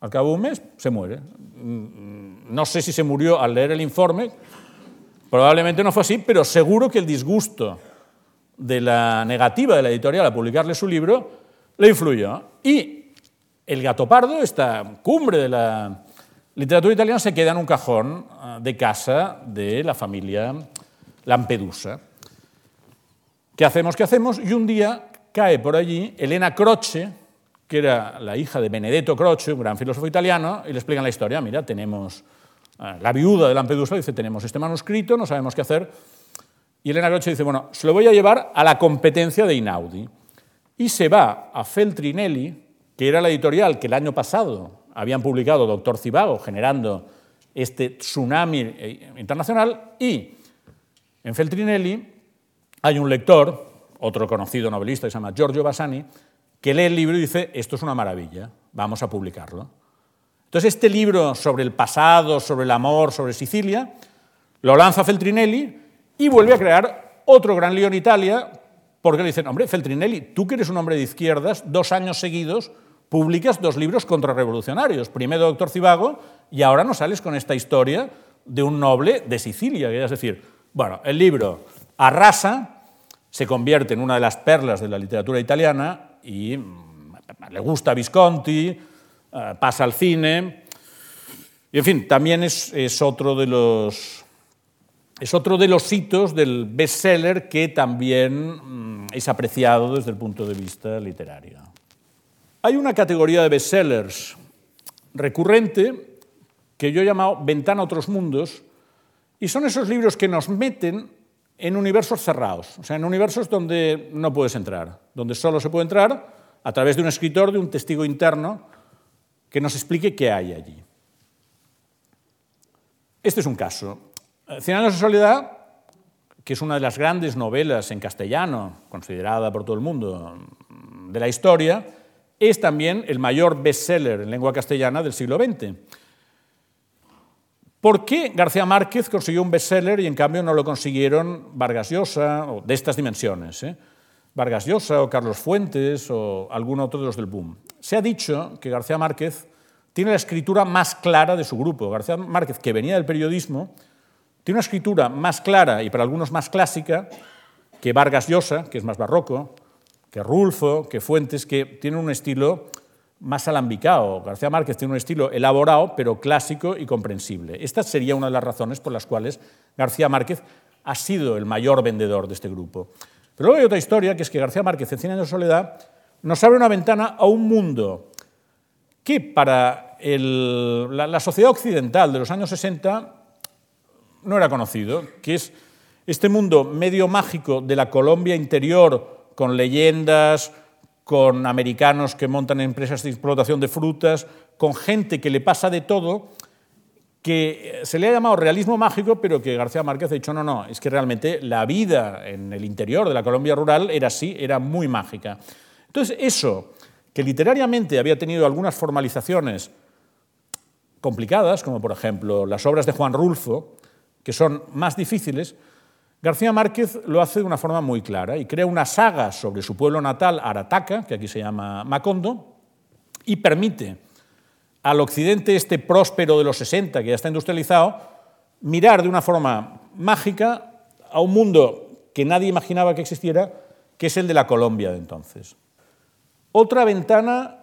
Al cabo de un mes se muere. No sé si se murió al leer el informe, probablemente no fue así, pero seguro que el disgusto de la negativa de la editorial a publicarle su libro le influyó. Y El gato pardo, esta cumbre de la literatura italiana, se queda en un cajón ah, de casa de la familia Lampedusa. ¿Qué hacemos? ¿Qué hacemos? Y un día cae por allí Elena Croce, que era la hija de Benedetto Croce, un gran filósofo italiano, y le explican la historia. Mira, tenemos la viuda de Lampedusa, dice, tenemos este manuscrito, no sabemos qué hacer y Elena Croce dice, bueno, se lo voy a llevar a la competencia de Inaudi. Y se va a Feltrinelli, que era la editorial que el año pasado habían publicado Doctor Cibago, generando este tsunami eh, internacional, y en Feltrinelli hay un lector, otro conocido novelista que se llama Giorgio Bassani, que lee el libro y dice, esto es una maravilla, vamos a publicarlo. Entonces este libro sobre el pasado, sobre el amor, sobre Sicilia, lo lanza Feltrinelli y vuelve a crear otro gran lío en Italia, porque le dicen, hombre, Feltrinelli, tú que eres un hombre de izquierdas, dos años seguidos publicas dos libros contrarrevolucionarios, primero Doctor Cibago y ahora nos sales con esta historia de un noble de Sicilia, es decir, bueno, el libro arrasa, se convierte en una de las perlas de la literatura italiana y mm, le gusta Visconti, pasa al cine, y en fin, también es, es otro de los es otro de los hitos del bestseller que también mm, es apreciado desde el punto de vista literario. Hay una categoría de bestsellers recurrente que yo he llamado Ventana a otros mundos, y son esos libros que nos meten en universos cerrados, o sea, en universos donde no puedes entrar, donde solo se puede entrar a través de un escritor, de un testigo interno, que nos explique qué hay allí. Este es un caso. Cien años de soledad, que es una de las grandes novelas en castellano, considerada por todo el mundo, de la historia, es también el mayor bestseller en lengua castellana del siglo XX. ¿Por qué García Márquez consiguió un bestseller y en cambio no lo consiguieron Vargas Llosa, o de estas dimensiones? ¿eh? Vargas Llosa o Carlos Fuentes o algún otro de los del boom. Se ha dicho que García Márquez tiene la escritura más clara de su grupo. García Márquez, que venía del periodismo, tiene una escritura más clara y para algunos más clásica que Vargas Llosa, que es más barroco, que Rulfo, que Fuentes, que tienen un estilo más alambicado. García Márquez tiene un estilo elaborado, pero clásico y comprensible. Esta sería una de las razones por las cuales García Márquez ha sido el mayor vendedor de este grupo. Pero luego hay otra historia, que es que García Márquez en Cien años de soledad nos abre una ventana a un mundo que para la, la sociedad occidental de los años 60 no era conocido, que es este mundo medio mágico de la Colombia interior, con leyendas, con americanos que montan empresas de explotación de frutas, con gente que le pasa de todo, que se le ha llamado realismo mágico, pero que García Márquez ha dicho, no, no, es que realmente la vida en el interior de la Colombia rural era así, era muy mágica. Entonces, eso, que literariamente había tenido algunas formalizaciones complicadas, como por ejemplo las obras de Juan Rulfo, que son más difíciles, García Márquez lo hace de una forma muy clara y crea una saga sobre su pueblo natal, Arataca, que aquí se llama Macondo, y permite al occidente este próspero de los 60, que ya está industrializado, mirar de una forma mágica a un mundo que nadie imaginaba que existiera, que es el de la Colombia de entonces. Otra ventana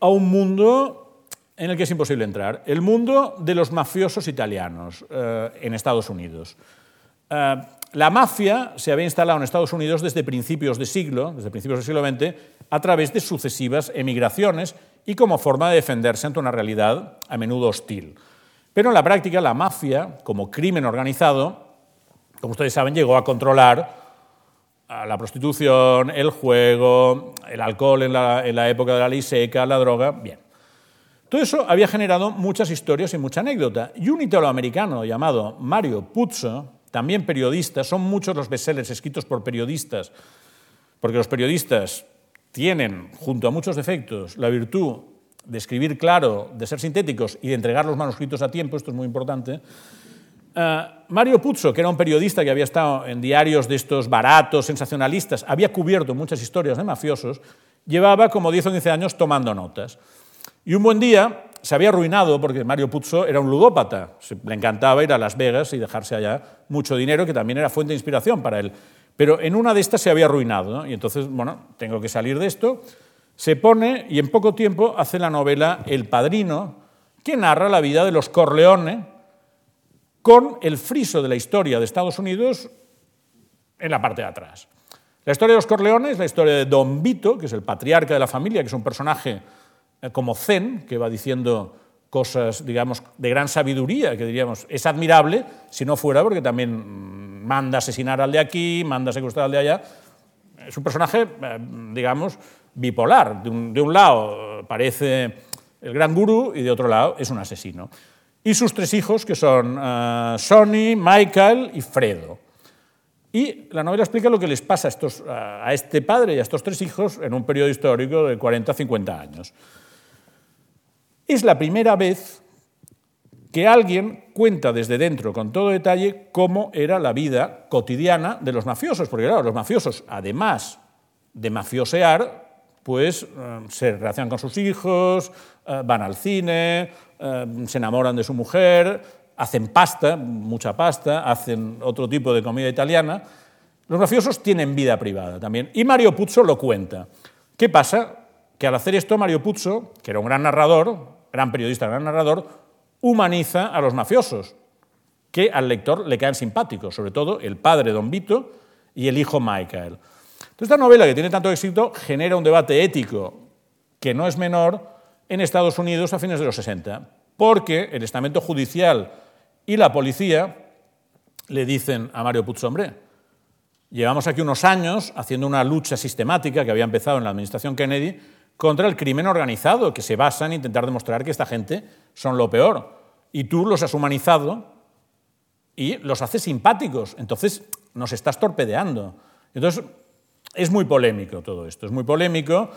a un mundo en el que es imposible entrar, el mundo de los mafiosos italianos eh, en Estados Unidos. Eh, la mafia se había instalado en Estados Unidos desde principios de siglo, desde principios del siglo XX, a través de sucesivas emigraciones y como forma de defenderse ante una realidad a menudo hostil. Pero en la práctica, la mafia, como crimen organizado, como ustedes saben, llegó a controlar la prostitución, el juego, el alcohol en la, en la época de la ley seca, la droga. Bien. Todo eso había generado muchas historias y mucha anécdota. Y un italoamericano llamado Mario Puzo, también periodista, son muchos los bestsellers escritos por periodistas, porque los periodistas tienen, junto a muchos defectos, la virtud de escribir claro, de ser sintéticos y de entregar los manuscritos a tiempo, esto es muy importante. Uh, Mario Puzo, que era un periodista que había estado en diarios de estos baratos, sensacionalistas, había cubierto muchas historias de mafiosos, llevaba como 10 o 15 años tomando notas. Y un buen día se había arruinado porque Mario Puzo era un ludópata, le encantaba ir a Las Vegas y dejarse allá mucho dinero, que también era fuente de inspiración para él. Pero en una de estas se había arruinado, y entonces, bueno, tengo que salir de esto. Se pone y en poco tiempo hace la novela El Padrino, que narra la vida de los Corleone con el friso de la historia de Estados Unidos en la parte de atrás. La historia de los Corleones es la historia de Don Vito, que es el patriarca de la familia, que es un personaje eh, como Zen, que va diciendo cosas, digamos, de gran sabiduría, que diríamos, es admirable, si no fuera porque también manda asesinar al de aquí, manda secuestrar al de allá. Es un personaje, eh, digamos, bipolar. De un, lado eh, parece el gran gurú y de otro lado es un asesino. Y sus tres hijos, que son Sonny, Michael y Fredo. Y la novela explica lo que les pasa a, estos, a este padre y a estos tres hijos en un periodo histórico de 40-50 años. Es la primera vez que alguien cuenta desde dentro con todo detalle cómo era la vida cotidiana de los mafiosos, porque claro, los mafiosos, además de mafiosear, pues eh, se relacionan con sus hijos, eh, van al cine, eh, se enamoran de su mujer, hacen pasta, mucha pasta, hacen otro tipo de comida italiana. Los mafiosos tienen vida privada también. Y Mario Puzo lo cuenta. ¿Qué pasa? Que al hacer esto, Mario Puzo, que era un gran narrador, gran periodista, gran narrador, humaniza a los mafiosos, que al lector le caen simpáticos, sobre todo el padre Don Vito y el hijo Michael. Entonces, esta novela, que tiene tanto éxito, genera un debate ético que no es menor en Estados Unidos a fines de los 60, porque el estamento judicial y la policía le dicen a Mario Puzo, hombre, llevamos aquí unos años haciendo una lucha sistemática que había empezado en la administración Kennedy contra el crimen organizado, que se basa en intentar demostrar que esta gente son lo peor. Y tú los has humanizado y los haces simpáticos. Entonces nos estás torpedeando. Entonces es muy polémico todo esto, es muy polémico,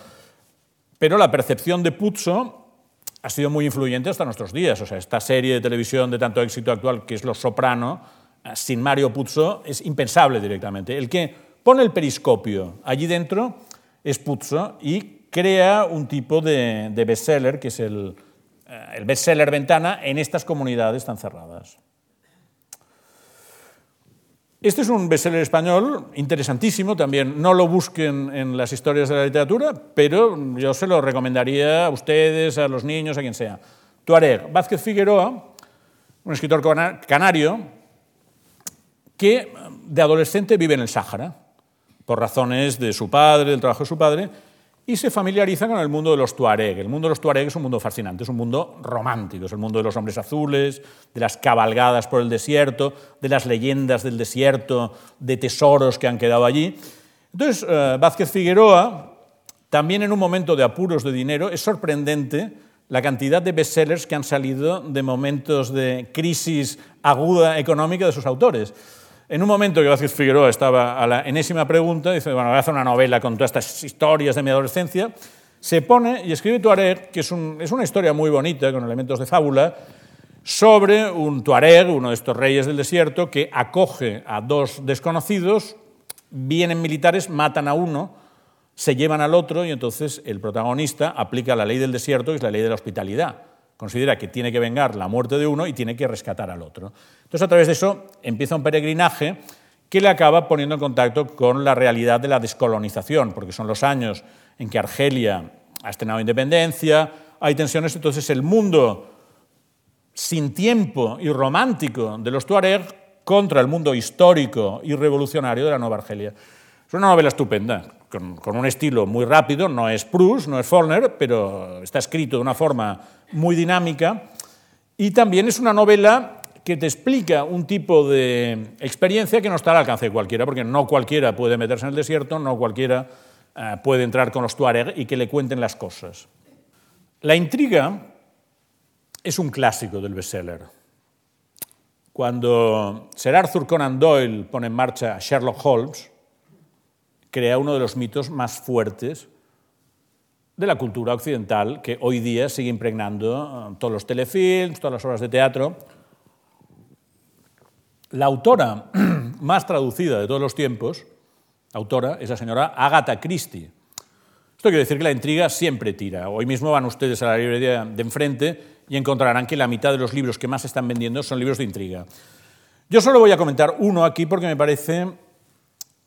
pero la percepción de Puzzo ha sido muy influyente hasta nuestros días. O sea, esta serie de televisión de tanto éxito actual que es Los Soprano, eh, sin Mario Puzzo, es impensable directamente. El que pone el periscopio allí dentro es Puzzo y crea un tipo de, bestseller, que es eh, el bestseller ventana en estas comunidades tan cerradas. Este es un bestseller español interesantísimo también. No lo busquen en las historias de la literatura, pero yo se lo recomendaría a ustedes, a los niños, a quien sea. Tuareg, Vázquez Figueroa, un escritor canario que de adolescente vive en el Sáhara, por razones de su padre, del trabajo de su padre, y se familiariza con el mundo de los tuareg. El mundo de los tuareg es un mundo fascinante, es un mundo romántico, es el mundo de los hombres azules, de las cabalgadas por el desierto, de las leyendas del desierto, de tesoros que han quedado allí. Entonces, eh, Vázquez Figueroa, también en un momento de apuros de dinero, es sorprendente la cantidad de bestsellers que han salido de momentos de crisis aguda económica de sus autores. En un momento que Vázquez Figueroa estaba a la enésima pregunta, dice, bueno, voy a hacer una novela con todas estas historias de mi adolescencia, se pone y escribe Tuareg, que es, es una historia muy bonita, con elementos de fábula, sobre un Tuareg, uno de estos reyes del desierto, que acoge a dos desconocidos, vienen militares, matan a uno, se llevan al otro y entonces el protagonista aplica la ley del desierto, que es la ley de la hospitalidad. Considera que tiene que vengar la muerte de uno y tiene que rescatar al otro. Entonces, a través de eso empieza un peregrinaje que le acaba poniendo en contacto con la realidad de la descolonización, porque son los años en que Argelia ha estrenado independencia, hay tensiones, entonces el mundo sin tiempo y romántico de los Tuareg contra el mundo histórico y revolucionario de la Nueva Argelia. Es una novela estupenda, con, un estilo muy rápido, no es Proust, no es Faulkner, pero está escrito de una forma muy dinámica. Y también es una novela que te explica un tipo de experiencia que no está al alcance de cualquiera, porque no cualquiera puede meterse en el desierto, no cualquiera eh, puede entrar con los Tuareg y que le cuenten las cosas. La intriga es un clásico del bestseller. Cuando Sir Arthur Conan Doyle pone en marcha a Sherlock Holmes, crea uno de los mitos más fuertes de la cultura occidental que hoy día sigue impregnando eh, todos los telefilms, todas las obras de teatro. La autora más traducida de todos los tiempos autora es la señora Agatha Christie. Esto quiere decir que la intriga siempre tira. Hoy mismo van ustedes a la librería de enfrente y encontrarán que la mitad de los libros que más están vendiendo son libros de intriga. Yo solo voy a comentar uno aquí porque me parece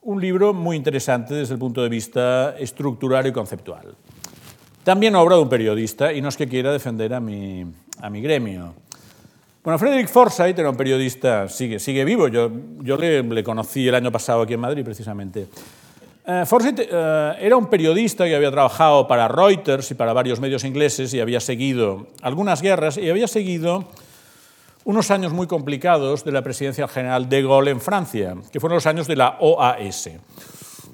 un libro muy interesante desde el punto de vista estructural y conceptual. También obra de un periodista, y no es que quiera defender a mi, a mi gremio. Bueno, Frederick Forsyth era un periodista, sigue, sigue vivo, yo, yo le, conocí el año pasado aquí en Madrid precisamente. Uh, Forsyth eh, era un periodista que había trabajado para Reuters y para varios medios ingleses y había seguido algunas guerras y había seguido unos años muy complicados de la presidencia general de Gaulle en Francia, que fueron los años de la OAS.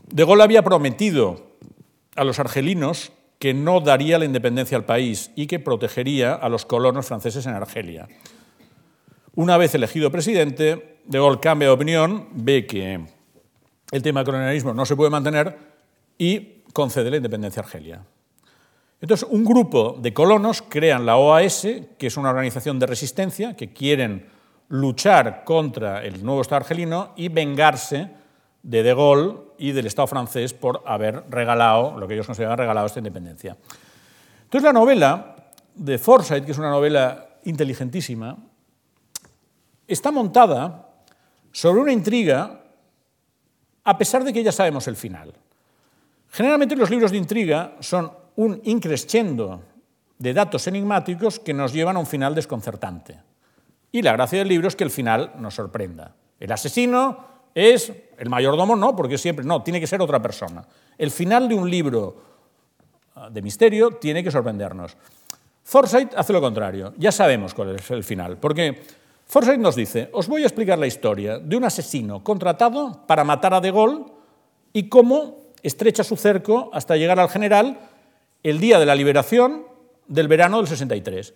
De Gaulle había prometido a los argelinos que no daría la independencia al país y que protegería a los colonos franceses en Argelia. Una vez elegido presidente, De Gaulle cambia de opinión, ve que el tema del colonialismo no se puede mantener y concede la independencia a Argelia. Entonces, un grupo de colonos crean la OAS, que es una organización de resistencia, que quieren luchar contra el nuevo Estado argelino y vengarse de De Gaulle y del Estado francés por haber regalado, lo que ellos consideran regalado, esta independencia. Entonces, la novela de Forsyth, que es una novela inteligentísima, está montada sobre una intriga a pesar de que ya sabemos el final. Generalmente los libros de intriga son un increscendo de datos enigmáticos que nos llevan a un final desconcertante. Y la gracia del libro es que el final nos sorprenda. El asesino es el mayordomo, no, porque siempre, no, tiene que ser otra persona. El final de un libro ah, de misterio tiene que sorprendernos. Forsyth hace lo contrario, ya sabemos cuál es el final, porque Forsyth nos dice, os voy a explicar la historia de un asesino contratado para matar a De Gaulle y cómo estrecha su cerco hasta llegar al general el día de la liberación del verano del 63.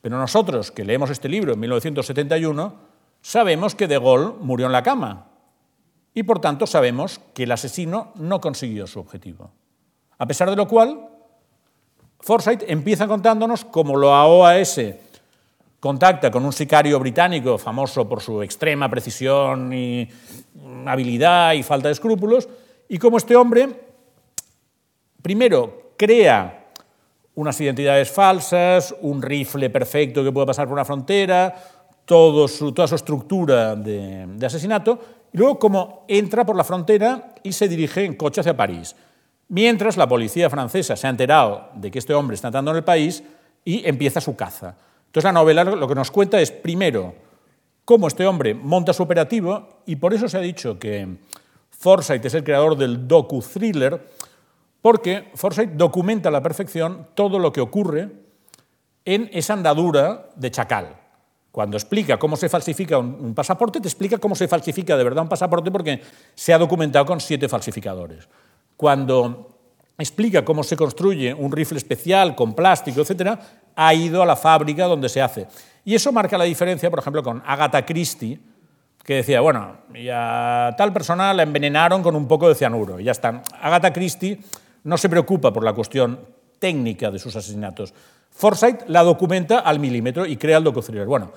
Pero nosotros, que leemos este libro en 1971, sabemos que De Gaulle murió en la cama y por tanto sabemos que el asesino no consiguió su objetivo. A pesar de lo cual, Forsyth empieza contándonos cómo la OAS contacta con un sicario británico famoso por su extrema precisión y habilidad y falta de escrúpulos, y cómo este hombre, primero, crea unas identidades falsas, un rifle perfecto que puede pasar por una frontera, toda su estructura de, asesinato, y luego cómo entra por la frontera y se dirige en coche hacia París. Mientras la policía francesa se ha enterado de que este hombre está entrando en el país y empieza su caza. Entonces la novela lo que nos cuenta es, primero, cómo este hombre monta su operativo, y por eso se ha dicho que Forsyth es el creador del docu-thriller, porque Forsyth documenta a la perfección todo lo que ocurre en esa andadura de Chacal. Cuando explica cómo se falsifica un, pasaporte, te explica cómo se falsifica de verdad un pasaporte porque se ha documentado con siete falsificadores. Cuando explica cómo se construye un rifle especial con plástico, etcétera, ha ido a la fábrica donde se hace. Y eso marca la diferencia, por ejemplo, con Agatha Christie, que decía, bueno, y a tal persona la envenenaron con un poco de cianuro, y ya está. Agatha Christie no se preocupa por la cuestión técnica de sus asesinatos. Forsyth la documenta al milímetro y crea el docu-thriller. Bueno,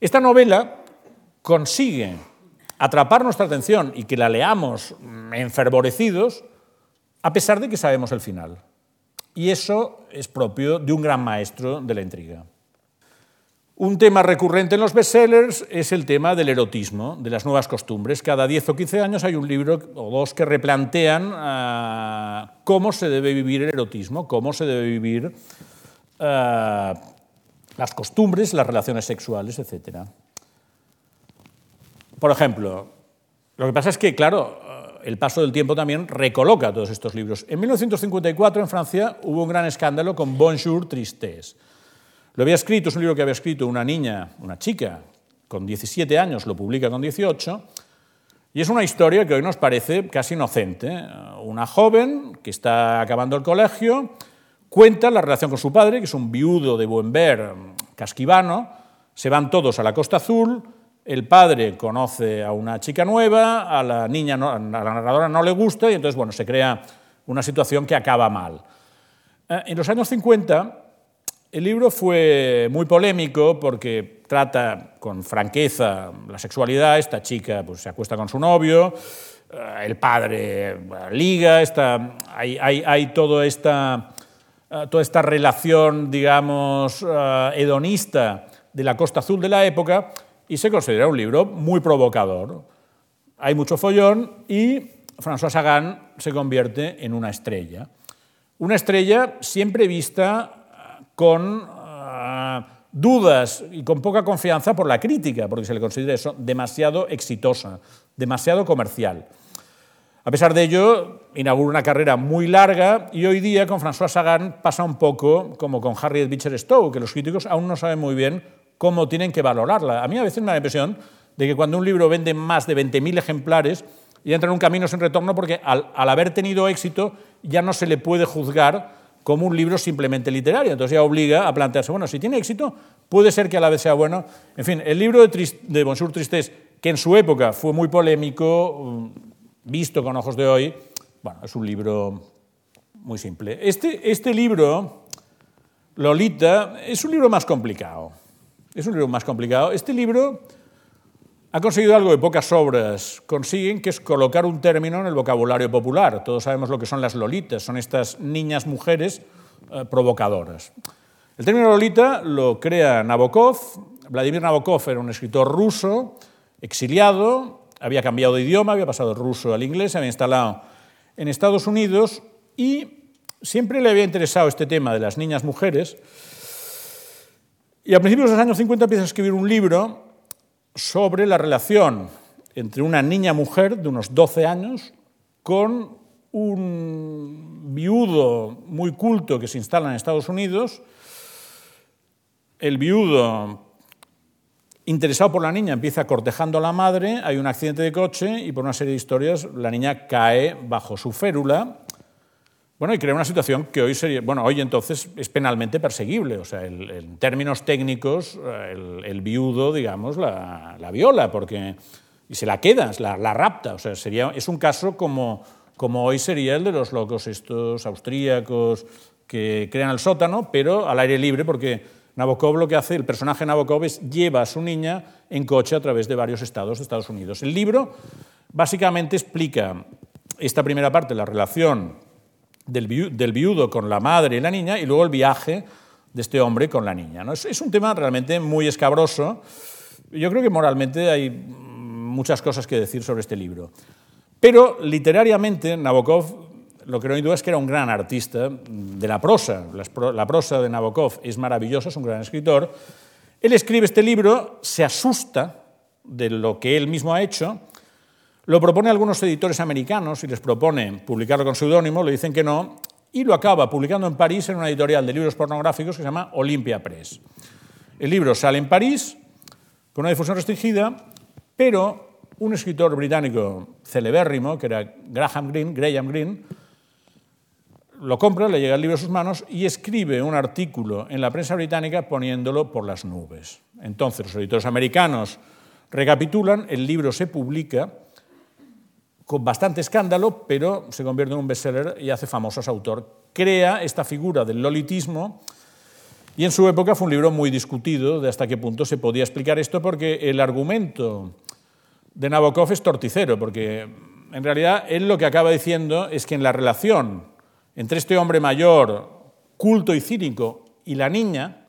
esta novela consigue atrapar nuestra atención y que la leamos enfervorecidos a pesar de que sabemos el final. Y eso es propio de un gran maestro de la intriga. Un tema recurrente en los bestsellers es el tema del erotismo, de las nuevas costumbres. Cada 10 o 15 años hay un libro o dos que replantean ah, cómo se debe vivir el erotismo, cómo se debe vivir ah, las costumbres, las relaciones sexuales, etc. Por ejemplo, lo que pasa es que, claro, el paso del tiempo también recoloca todos estos libros. En 1954 en Francia hubo un gran escándalo con Bonjour Tristesse. Lo había escrito, es un libro que había escrito una niña, una chica, con 17 años, lo publica con 18, y es una historia que hoy nos parece casi inocente. Una joven que está acabando el colegio cuenta la relación con su padre, que es un viudo de buen ver, casquivano, se van todos a la Costa Azul, el padre conoce a una chica nueva, a la niña, a la narradora no le gusta y entonces, bueno, se crea una situación que acaba mal. Eh, en los años 50, el libro fue muy polémico porque trata con franqueza la sexualidad. Esta chica pues, se acuesta con su novio, eh, el padre liga, está, hay, hay, toda, esta, eh, toda esta relación, digamos, hedonista de la Costa Azul de la época y se considera un libro muy provocador. Hay mucho follón y François Sagan se convierte en una estrella. Una estrella siempre vista eh, con eh, dudas y con poca confianza por la crítica, porque se le considera eso demasiado exitosa, demasiado comercial. A pesar de ello, inaugura una carrera muy larga y hoy día con François Sagan pasa un poco como con Harriet Beecher Stowe, que los críticos aún no saben muy bien cómo tienen que valorarla. A mí a veces me da la impresión de que cuando un libro vende más de 20.000 ejemplares, ya entra en un camino sin retorno porque al, haber tenido éxito ya no se le puede juzgar como un libro simplemente literario. Entonces ya obliga a plantearse, bueno, si tiene éxito, puede ser que a la vez sea bueno. En fin, el libro de, de Bonjour Tristesse, que en su época fue muy polémico, mm, visto con ojos de hoy, bueno, es un libro muy simple. Este, este libro, Lolita, es un libro más complicado. Es un libro más complicado. Este libro ha conseguido algo que pocas obras consiguen, que es colocar un término en el vocabulario popular. Todos sabemos lo que son las lolitas, son estas niñas mujeres eh, provocadoras. El término lolita lo crea Nabokov. Vladimir Nabokov era un escritor ruso, exiliado, había cambiado de idioma, había pasado del ruso al inglés, se había instalado en Estados Unidos y siempre le había interesado este tema de las niñas mujeres y a principios de los años 50 empieza a escribir un libro sobre la relación entre una niña mujer de unos 12 años con un viudo muy culto que se instala en Estados Unidos. El viudo, interesado por la niña, empieza cortejando a la madre, hay un accidente de coche y por una serie de historias la niña cae bajo su férula bueno, y crea una situación que hoy sería, bueno, hoy entonces es penalmente perseguible, o sea, en términos técnicos, el, viudo, digamos, la, viola, porque, y se la queda, la, la rapta, o sea, sería, es un caso como, como hoy sería el de los locos estos austríacos que crean el sótano, pero al aire libre, porque Nabokov lo que hace, el personaje Nabokov es lleva a su niña en coche a través de varios estados de Estados Unidos. El libro básicamente explica esta primera parte, la relación del viudo con la madre y la niña y luego el viaje de este hombre con la niña. ¿no? Es, un tema realmente muy escabroso. Yo creo que moralmente hay muchas cosas que decir sobre este libro. Pero literariamente Nabokov, lo que no hay duda es que era un gran artista de la prosa. La prosa de Nabokov es maravillosa, es un gran escritor. Él escribe este libro, se asusta de lo que él mismo ha hecho lo propone algunos editores americanos y les propone publicarlo con seudónimo, le dicen que no, y lo acaba publicando en París en una editorial de libros pornográficos que se llama Olympia Press. El libro sale en París con una difusión restringida, pero un escritor británico celebérrimo, que era Graham Greene, Graham Greene, lo compra, le llega el libro a sus manos y escribe un artículo en la prensa británica poniéndolo por las nubes. Entonces los editores americanos recapitulan, el libro se publica con bastante escándalo, pero se convierte en un bestseller y hace famoso a su autor. Crea esta figura del lolitismo y en su época fue un libro muy discutido de hasta qué punto se podía explicar esto, porque el argumento de Nabokov es torticero, porque en realidad él lo que acaba diciendo es que en la relación entre este hombre mayor, culto y cínico, y la niña,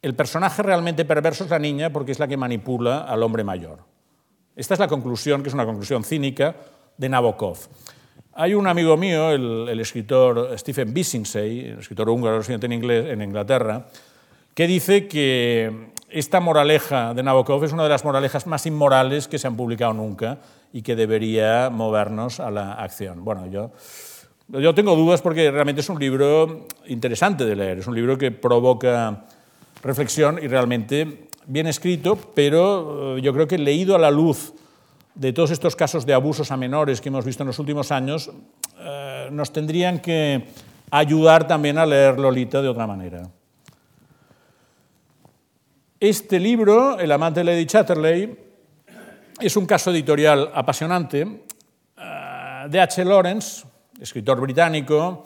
el personaje realmente perverso es la niña porque es la que manipula al hombre mayor. Esta es la conclusión, que es una conclusión cínica, de Nabokov. Hay un amigo mío, el, escritor Stephen Bissingsey, el escritor húngaro residente en, en Inglaterra, que dice que esta moraleja de Nabokov es una de las moralejas más inmorales que se han publicado nunca y que debería movernos a la acción. Bueno, yo, yo tengo dudas porque realmente es un libro interesante de leer, es un libro que provoca reflexión y realmente bien escrito, pero eh, yo creo que leído a la luz de todos estos casos de abusos a menores que hemos visto en los últimos años, eh, nos tendrían que ayudar también a leer Lolita de otra manera. Este libro, El amante de Lady Chatterley, es un caso editorial apasionante eh, de H. Lawrence, escritor británico,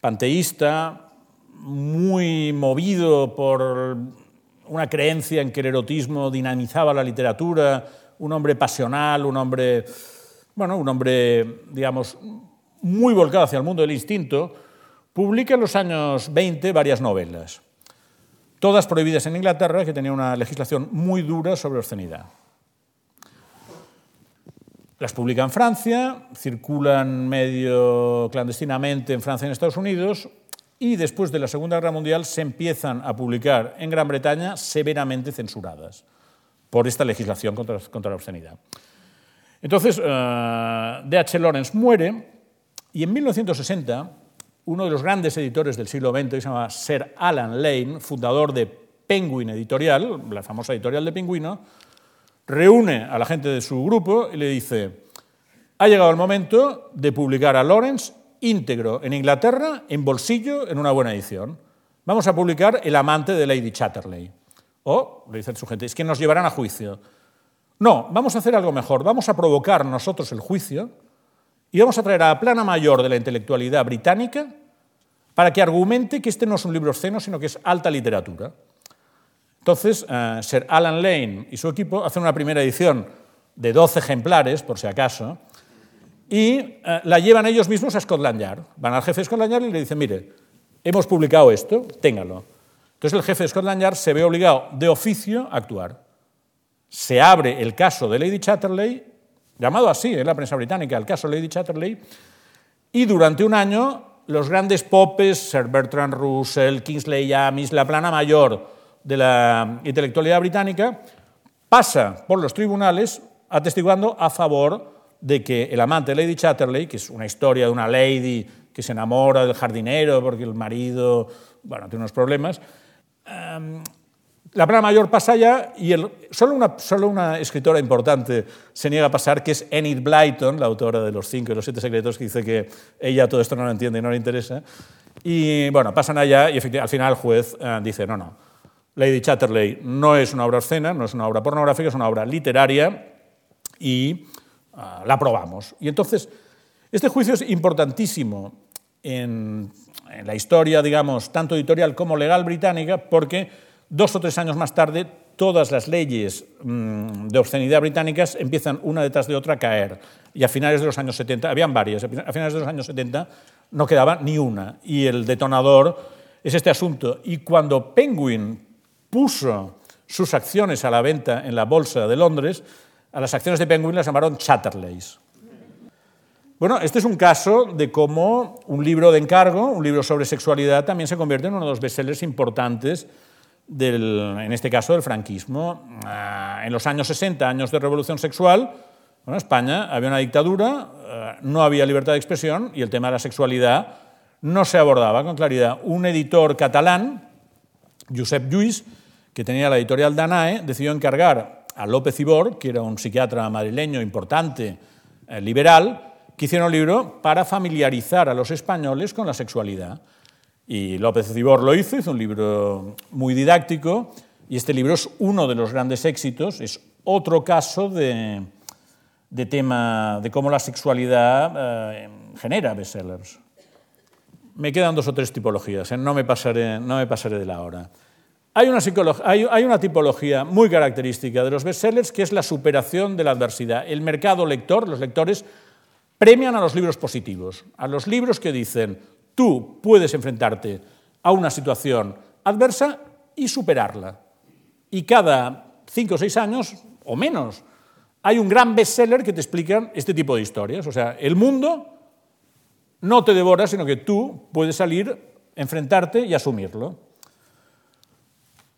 panteísta, muy movido por una creencia en que el erotismo dinamizaba la literatura, un hombre pasional, un hombre, bueno, un hombre, digamos, muy volcado hacia el mundo del instinto, publica en los años 20 varias novelas todas prohibidas en Inglaterra, que tenía una legislación muy dura sobre obscenidad. Las publica en Francia, circulan medio clandestinamente en Francia y en Estados Unidos, y después de la Segunda Guerra Mundial se empiezan a publicar en Gran Bretaña severamente censuradas por esta legislación contra, la obscenidad. Entonces, uh, D.H. Lawrence muere y en 1960 uno de los grandes editores del siglo XX, que se llama Sir Alan Lane, fundador de Penguin Editorial, la famosa editorial de Pingüino, reúne a la gente de su grupo y le dice, ha llegado el momento de publicar a Lawrence íntegro en Inglaterra, en bolsillo, en una buena edición. Vamos a publicar El amante de Lady Chatterley. O, le dice su gente, es que nos llevarán a juicio. No, vamos a hacer algo mejor, vamos a provocar nosotros el juicio y vamos a traer a la plana mayor de la intelectualidad británica para que argumente que este no es un libro obsceno, sino que es alta literatura. Entonces, uh, Sir Alan Lane y su equipo hacen una primera edición de 12 ejemplares, por si acaso, y uh, la llevan ellos mismos a Scotland Yard. Van al jefe de Scotland Yard y le dicen, mire, hemos publicado esto, téngalo. Entonces el jefe de Scotland Yard se ve obligado de oficio a actuar. Se abre el caso de Lady Chatterley llamado así en la prensa británica, el caso Lady Chatterley, y durante un año los grandes popes, Sir Bertrand Russell, Kingsley Amis, la plana mayor de la intelectualidad británica, pasa por los tribunales atestiguando a favor de que el amante de Lady Chatterley, que es una historia de una lady que se enamora del jardinero porque el marido bueno, tiene unos problemas, um, la plana mayor pasa ya y solo, una, solo, una, escritora importante se niega a pasar, que es Enid Blyton, la autora de Los cinco y los siete secretos, que dice que ella todo esto no lo entiende y no le interesa. Y bueno, pasan allá y al final el juez eh, dice, no, no, Lady Chatterley no es una obra obscena, no es una obra pornográfica, es una obra literaria y la aprobamos. Y entonces, este juicio es importantísimo en, en la historia, digamos, tanto editorial como legal británica, porque Dos o tres años más tarde, todas las leyes mm, de obscenidad británicas empiezan una detrás de otra a caer. Y a finales de los años 70, habían varias, a finales de los años 70 no quedaba ni una. Y el detonador es este asunto. Y cuando Penguin puso sus acciones a la venta en la bolsa de Londres, a las acciones de Penguin las llamaron Chatterleys. Bueno, este es un caso de cómo un libro de encargo, un libro sobre sexualidad, también se convierte en uno de los bestsellers importantes en este caso del franquismo. Ah, en los años 60, años de revolución sexual, en España había una dictadura, ah, no había libertad de expresión y el tema de la sexualidad no se abordaba con claridad. Un editor catalán, Josep Lluís, que tenía la editorial Danae, decidió encargar a López Ibor, que era un psiquiatra madrileño importante, eh, liberal, que hiciera un libro para familiarizar a los españoles con la sexualidad. Y López Cibor lo hizo, hizo un libro muy didáctico, y este libro es uno de los grandes éxitos, es otro caso de, de tema de cómo la sexualidad eh, genera bestsellers. Me quedan dos o tres tipologías, ¿eh? no, me pasaré, no me pasaré de la hora. Hay una, tipología muy característica de los bestsellers que es la superación de la adversidad. El mercado lector, los lectores, premian a los libros positivos, a los libros que dicen tú puedes enfrentarte a una situación adversa y superarla. Y cada cinco o seis años, o menos, hay un gran bestseller que te explica este tipo de historias. O sea, el mundo no te devora, sino que tú puedes salir, enfrentarte y asumirlo.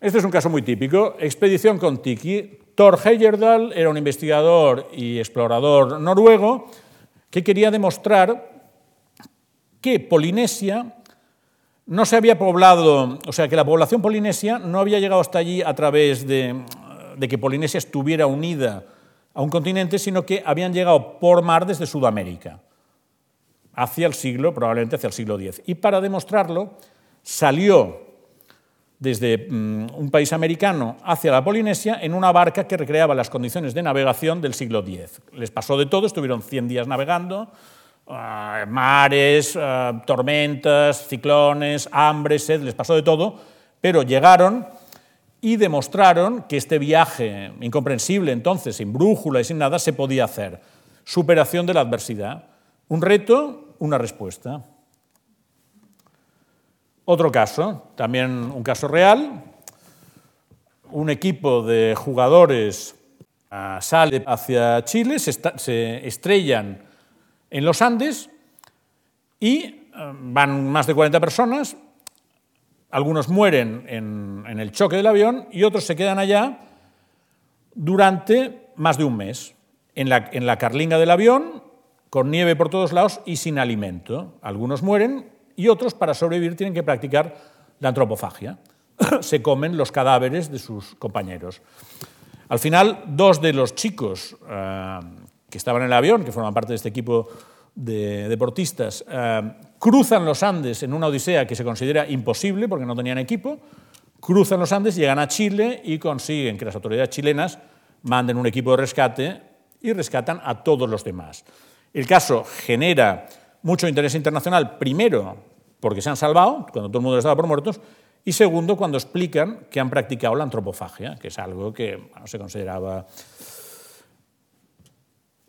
Este es un caso muy típico. Expedición con Tiki. Thor Heyerdahl era un investigador y explorador noruego que quería demostrar que Polinesia no se había poblado, o sea, que la población polinesia no había llegado hasta allí a través de, que Polinesia estuviera unida a un continente, sino que habían llegado por mar desde Sudamérica, hacia el siglo, probablemente hacia el siglo X. Y para demostrarlo, salió desde mm, un país americano hacia la Polinesia en una barca que recreaba las condiciones de navegación del siglo X. Les pasó de todo, estuvieron 100 días navegando, Ah, mares, ah, tormentas, ciclones, hambre, sed, les pasó de todo, pero llegaron y demostraron que este viaje incomprensible entonces, sin brújula y sin nada, se podía hacer. Superación de la adversidad. Un reto, una respuesta. Otro caso, también un caso real. Un equipo de jugadores ah, sale hacia Chile, se estrellan en los Andes y eh, van más de 40 personas, algunos mueren en, el choque del avión y otros se quedan allá durante más de un mes, en la carlinga del avión, con nieve por todos lados y sin alimento. Algunos mueren y otros, para sobrevivir, tienen que practicar la antropofagia. se comen los cadáveres de sus compañeros. Al final, dos de los chicos eh, que estaban en el avión, que forman parte de este equipo de deportistas, eh, cruzan los Andes en una odisea que se considera imposible porque no tenían equipo, cruzan los Andes, llegan a Chile y consiguen que las autoridades chilenas manden un equipo de rescate y rescatan a todos los demás. El caso genera mucho interés internacional, primero porque se han salvado, cuando todo el mundo estaba por muertos, y segundo, cuando explican que han practicado la antropofagia, que es algo que se consideraba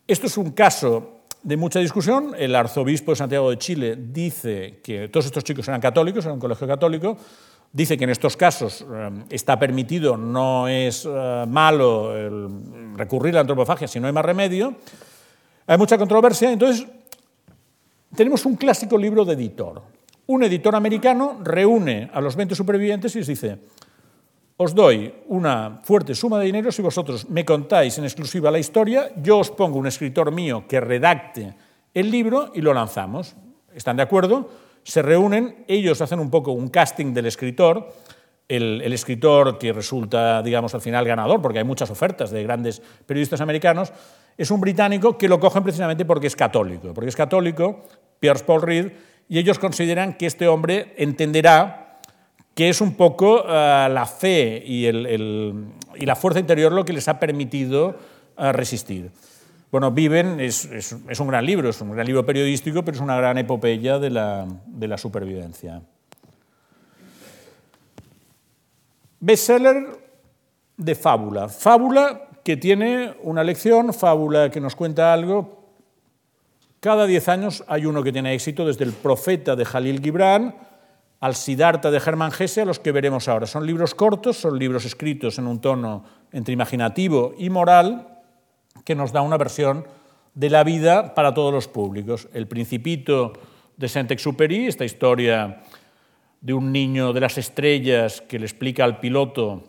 esto es un caso de mucha discusión. El arzobispo de Santiago de Chile dice que todos estos chicos eran católicos, eran un colegio católico. Dice que en estos casos eh, está permitido, no es eh, malo recurrir a la antropofagia si no hay más remedio. Hay mucha controversia. Entonces, tenemos un clásico libro de editor. Un editor americano reúne a los 20 supervivientes y les dice, os doy una fuerte suma de dinero si vosotros me contáis en exclusiva la historia, yo os pongo un escritor mío que redacte el libro y lo lanzamos. ¿Están de acuerdo? Se reúnen, ellos hacen un poco un casting del escritor, el, escritor que resulta, digamos, al final ganador, porque hay muchas ofertas de grandes periodistas americanos, es un británico que lo cogen precisamente porque es católico, porque es católico, Pierce Paul Reed, y ellos consideran que este hombre entenderá que es un poco eh, la fe y, la fuerza interior lo que les ha permitido eh, resistir. Bueno, Viven es, un gran libro, es un gran libro periodístico, pero es una gran epopeya de la, de la supervivencia. Bestseller de fábula. Fábula que tiene una lección, fábula que nos cuenta algo. Cada diez años hay uno que tiene éxito, desde el profeta de Jalil Gibran al Siddhartha de Germán Gese, a los que veremos ahora. Son libros cortos, son libros escritos en un tono entre imaginativo y moral, que nos da una versión de la vida para todos los públicos. El Principito de Saint-Exupéry, esta historia de un niño de las estrellas que le explica al piloto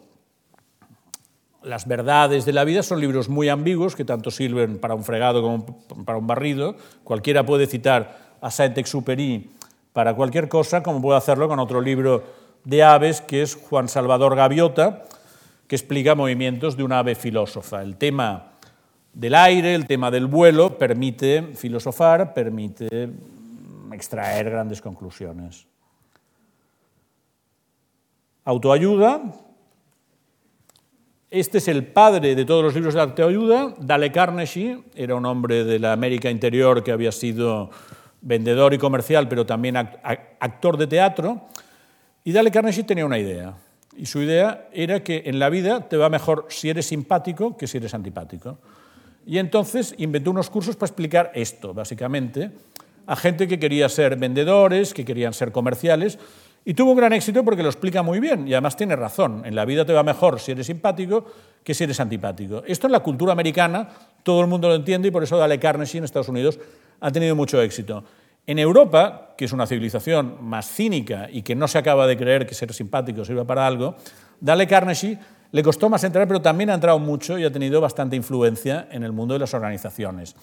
las verdades de la vida, son libros muy ambiguos que tanto sirven para un fregado como para un barrido. Cualquiera puede citar a Saint-Exupéry para cualquier cosa, como puedo hacerlo con otro libro de aves, que es Juan Salvador Gaviota, que explica movimientos de una ave filósofa. El tema del aire, el tema del vuelo, permite filosofar, permite extraer grandes conclusiones. Autoayuda, Este es el padre de todos los libros de autoayuda. Dale Carnegie era un hombre de la América Interior que había sido vendedor y comercial, pero también actor de teatro. Y Dale Carnegie tenía una idea. Y su idea era que en la vida te va mejor si eres simpático que si eres antipático. Y entonces inventó unos cursos para explicar esto, básicamente, a gente que quería ser vendedores, que querían ser comerciales, y tuvo un gran éxito porque lo explica muy bien y además tiene razón. En la vida te va mejor si eres simpático que si eres antipático. Esto en la cultura americana todo el mundo lo entiende y por eso Dale Carnegie en Estados Unidos ha tenido mucho éxito. En Europa, que es una civilización más cínica y que no se acaba de creer que ser simpático sirva para algo, Dale Carnegie le costó más entrar, pero también ha entrado mucho y ha tenido bastante influencia en el mundo de las organizaciones.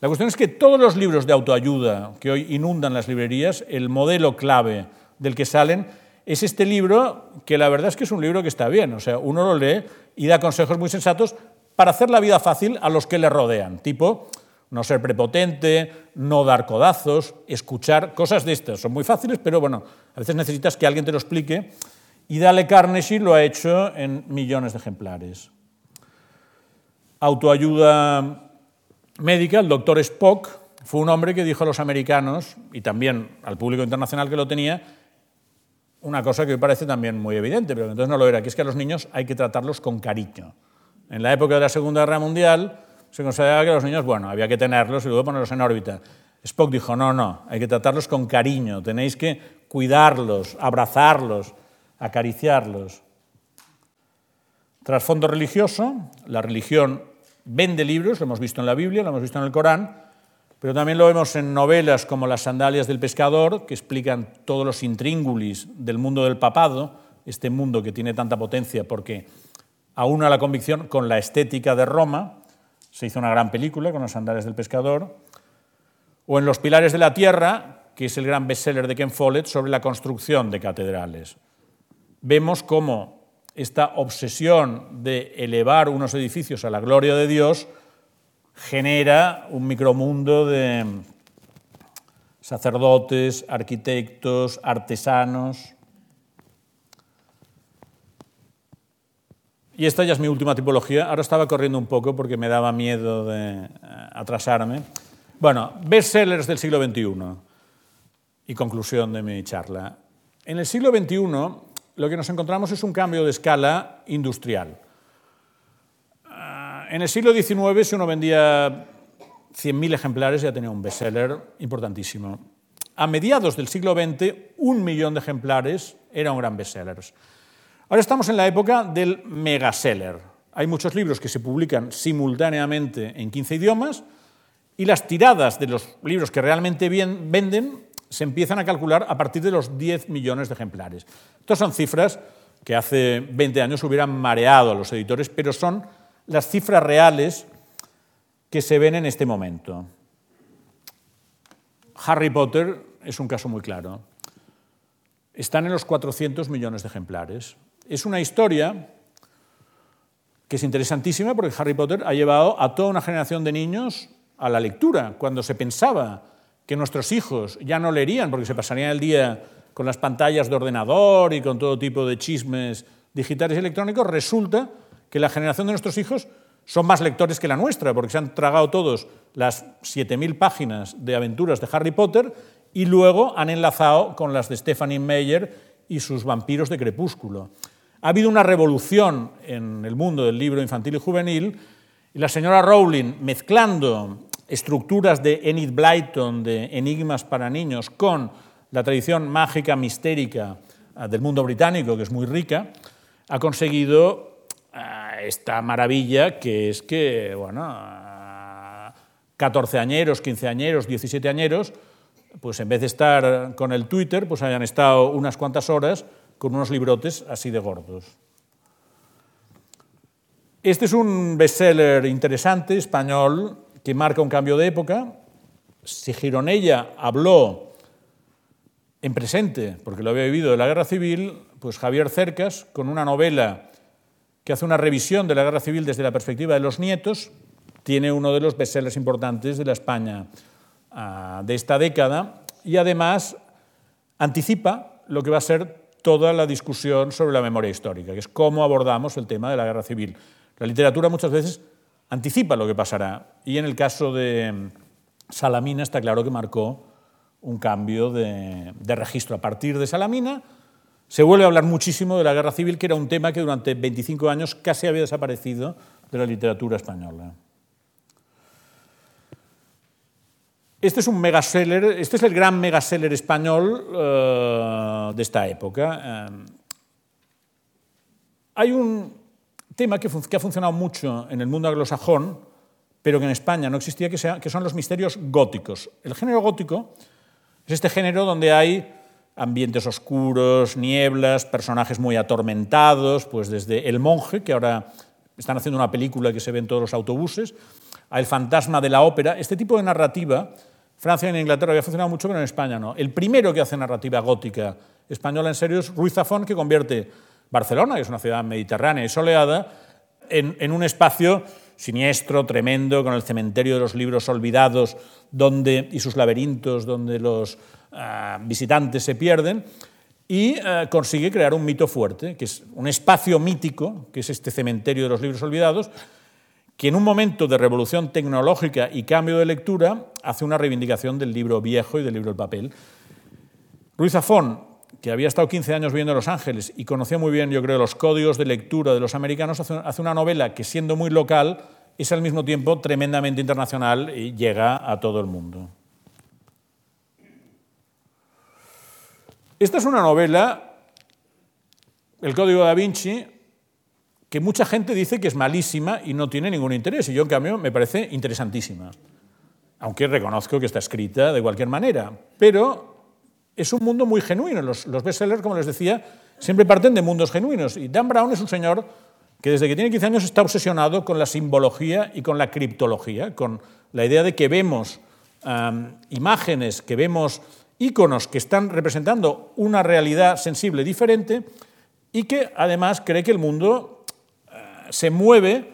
La cuestión es que todos los libros de autoayuda que hoy inundan las librerías, el modelo clave del que salen, es este libro que la verdad es que es un libro que está bien. O sea, uno lo lee y da consejos muy sensatos para hacer la vida fácil a los que le rodean, tipo no ser prepotente, no dar codazos, escuchar, cosas de estas. Son muy fáciles, pero bueno, a veces necesitas que alguien te lo explique. Y Dale Carnegie lo ha hecho en millones de ejemplares. Autoayuda médica, el doctor Spock, fue un hombre que dijo a los americanos, y también al público internacional que lo tenía, una cosa que me parece también muy evidente, pero entonces no lo era, que es que a los niños hay que tratarlos con cariño. En la época de la Segunda Guerra Mundial se consideraba que los niños, bueno, había que tenerlos y luego ponerlos en órbita. Spock dijo, no, no, hay que tratarlos con cariño, tenéis que cuidarlos, abrazarlos, acariciarlos. Trasfondo religioso, la religión vende libros, lo hemos visto en la Biblia, lo hemos visto en el Corán, pero también lo vemos en novelas como Las sandalias del pescador, que explican todos los intríngulis del mundo del papado, este mundo que tiene tanta potencia porque aúna la convicción con la estética de Roma. Se hizo una gran película con Las sandalias del pescador. O en Los pilares de la tierra, que es el gran bestseller de Ken Follett sobre la construcción de catedrales. Vemos cómo esta obsesión de elevar unos edificios a la gloria de Dios genera un micromundo de sacerdotes, arquitectos, artesanos. Y esta ya es mi última tipología. Ahora estaba corriendo un poco porque me daba miedo de eh, atrasarme. Bueno, bestsellers del siglo XXI. Y conclusión de mi charla. En el siglo XXI lo que nos encontramos es un cambio de escala industrial. En el siglo XIX, si uno vendía 100.000 ejemplares, ya tenía un bestseller importantísimo. A mediados del siglo XX, un millón de ejemplares era un gran bestseller. Ahora estamos en la época del megaseller. Hay muchos libros que se publican simultáneamente en 15 idiomas y las tiradas de los libros que realmente venden se empiezan a calcular a partir de los 10 millones de ejemplares. Estas son cifras que hace 20 años hubieran mareado a los editores, pero son las cifras reales que se ven en este momento. Harry Potter es un caso muy claro. Están en los 400 millones de ejemplares. Es una historia que es interesantísima porque Harry Potter ha llevado a toda una generación de niños a la lectura. Cuando se pensaba que nuestros hijos ya no leerían porque se pasarían el día con las pantallas de ordenador y con todo tipo de chismes digitales y electrónicos, resulta que la generación de nuestros hijos son más lectores que la nuestra, porque se han tragado todos las 7.000 páginas de aventuras de Harry Potter y luego han enlazado con las de Stephanie Meyer y sus vampiros de crepúsculo. Ha habido una revolución en el mundo del libro infantil y juvenil y la señora Rowling, mezclando estructuras de Enid Blyton, de enigmas para niños, con la tradición mágica, mistérica ah, del mundo británico, que es muy rica, ha conseguido esta maravilla que es que, bueno, 14 añeros, 15 añeros, 17 añeros, pues en vez de estar con el Twitter, pues hayan estado unas cuantas horas con unos librotes así de gordos. Este es un bestseller interesante, español, que marca un cambio de época. Si Gironella habló en presente, porque lo había vivido de la guerra civil, pues Javier Cercas, con una novela que hace una revisión de la guerra civil desde la perspectiva de los nietos, tiene uno de los bestsellers importantes de la España ah, de esta década y además anticipa lo que va a ser toda la discusión sobre la memoria histórica, que es cómo abordamos el tema de la guerra civil. La literatura muchas veces anticipa lo que pasará y en el caso de Salamina está claro que marcó un cambio de registro. A partir de Salamina se vuelve a hablar muchísimo de la guerra civil, que era un tema que durante 25 años casi había desaparecido de la literatura española. Este es un megaseller, este es el gran megaseller español uh, de esta época. Uh, hay un tema que, ha funcionado mucho en el mundo anglosajón, pero que en España no existía, que son los misterios góticos. El género gótico es este género donde hay ambientes oscuros, nieblas, personajes muy atormentados, pues desde El monje, que ahora están haciendo una película que se ve en todos los autobuses, a El fantasma de la ópera. Este tipo de narrativa Francia y en Inglaterra había funcionado mucho, pero en España no. El primero que hace narrativa gótica española en serio es Ruiz Zafón, que convierte Barcelona, que es una ciudad mediterránea y soleada, en, un espacio siniestro, tremendo, con el cementerio de los libros olvidados donde, y sus laberintos donde los visitantes se pierden, y ah, consigue crear un mito fuerte, que es un espacio mítico, que es este cementerio de los libros olvidados, que en un momento de revolución tecnológica y cambio de lectura hace una reivindicación del libro viejo y del libro del papel. Ruiz Zafón, que había estado 15 años viviendo en Los Ángeles y conocía muy bien, yo creo, los códigos de lectura de los americanos, hace una novela que, siendo muy local, es al mismo tiempo tremendamente internacional y llega a todo el mundo. Esta es una novela, El Código da Vinci, que mucha gente dice que es malísima y no tiene ningún interés, y yo en cambio me parece interesantísima, aunque reconozco que está escrita de cualquier manera, pero es un mundo muy genuino. Los, los bestsellers, como les decía, siempre parten de mundos genuinos, y Dan Brown es un señor que desde que tiene 15 años está obsesionado con la simbología y con la criptología, con la idea de que vemos imágenes, que vemos íconos que están representando una realidad sensible diferente y que además cree que el mundo se mueve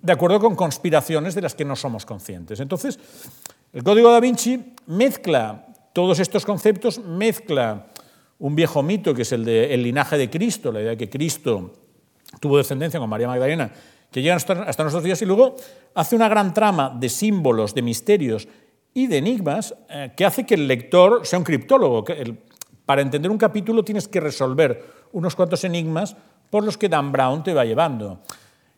de acuerdo con conspiraciones de las que no somos conscientes. Entonces, el Código da Vinci mezcla todos estos conceptos, mezcla un viejo mito que es el del linaje de Cristo, la idea de que Cristo tuvo descendencia con María Magdalena, que llega hasta, nuestros días, y luego hace una gran trama de símbolos, de misterios y de enigmas eh, que hace que el lector sea un criptólogo. para entender un capítulo tienes que resolver unos cuantos enigmas por los que Dan Brown te va llevando.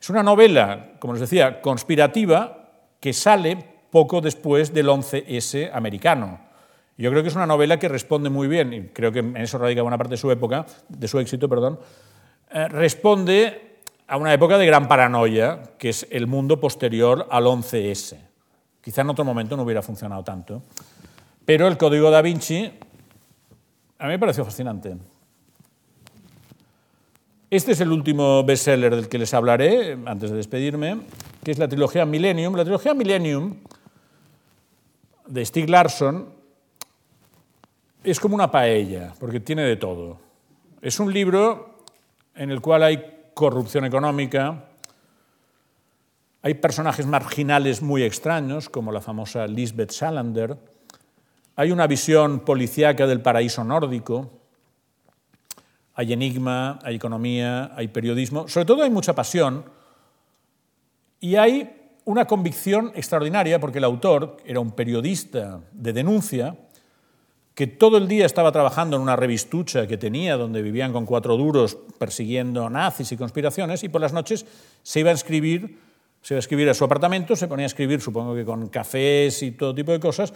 Es una novela, como les decía, conspirativa que sale poco después del 11S americano. Yo creo que es una novela que responde muy bien, y creo que en eso radica buena parte de su época, de su éxito, perdón, eh, responde a una época de gran paranoia, que es el mundo posterior al 11S. Quizá en otro momento no hubiera funcionado tanto. Pero el código da Vinci a mí me pareció fascinante. Este es el último bestseller del que les hablaré antes de despedirme, que es la trilogía Millennium. La trilogía Millennium de Stieg Larsson es como una paella, porque tiene de todo. Es un libro en el cual hay corrupción económica, hay personajes marginales muy extraños, como la famosa Lisbeth Salander, hay una visión policíaca del paraíso nórdico, hay enigma, hay economía, hay periodismo, sobre todo hay mucha pasión. Y hay una convicción extraordinaria porque el autor era un periodista de denuncia que todo el día estaba trabajando en una revistucha que tenía donde vivían con cuatro duros persiguiendo nazis y conspiraciones y por las noches se iba a escribir se iba a escribir a su apartamento, se ponía a escribir, supongo que con cafés y todo tipo de cosas,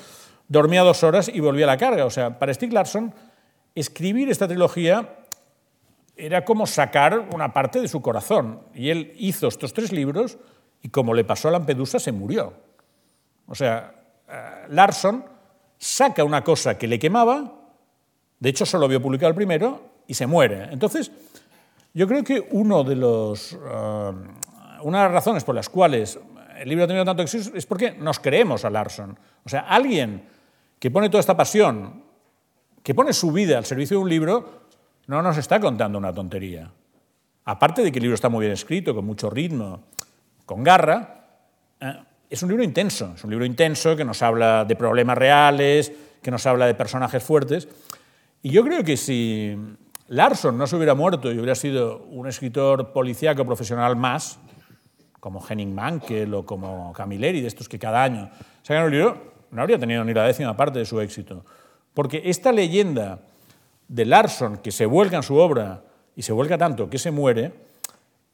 dormía dos horas y volvía a la carga. O sea, para Stieg Larsson, escribir esta trilogía era como sacar una parte de su corazón. Y él hizo estos tres libros y como le pasó a Lampedusa, se murió. O sea, eh, Larson saca una cosa que le quemaba, de hecho solo vio publicado el primero, y se muere. Entonces, yo creo que uno de los, eh, una de las razones por las cuales el libro ha tenido tanto éxito es porque nos creemos a Larson. O sea, alguien que pone toda esta pasión, que pone su vida al servicio de un libro, no nos está contando una tontería. Aparte de que el libro está muy bien escrito, con mucho ritmo, con garra, eh, es un libro intenso, es un libro intenso que nos habla de problemas reales, que nos habla de personajes fuertes. Y yo creo que si Larson no se hubiera muerto y hubiera sido un escritor policíaco profesional más, como Henning Mankell o como Camilleri, de estos que cada año sacan un libro, no habría tenido ni la décima parte de su éxito. Porque esta leyenda de Larson, que se vuelca en su obra y se vuelca tanto que se muere,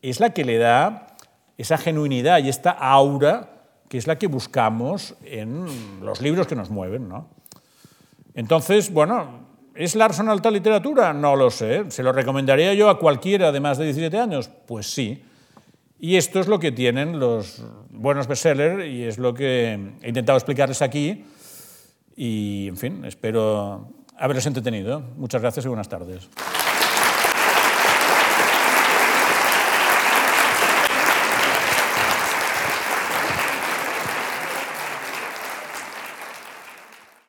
es la que le da esa genuinidad y esta aura que es la que buscamos en los libros que nos mueven. ¿no? Entonces, bueno, ¿es Larson alta literatura? No lo sé. ¿Se lo recomendaría yo a cualquiera de más de 17 años? Pues sí. Y esto es lo que tienen los buenos bestsellers y es lo que he intentado explicarles aquí. Y, en fin, espero haberles entretenido. Muchas gracias y buenas tardes.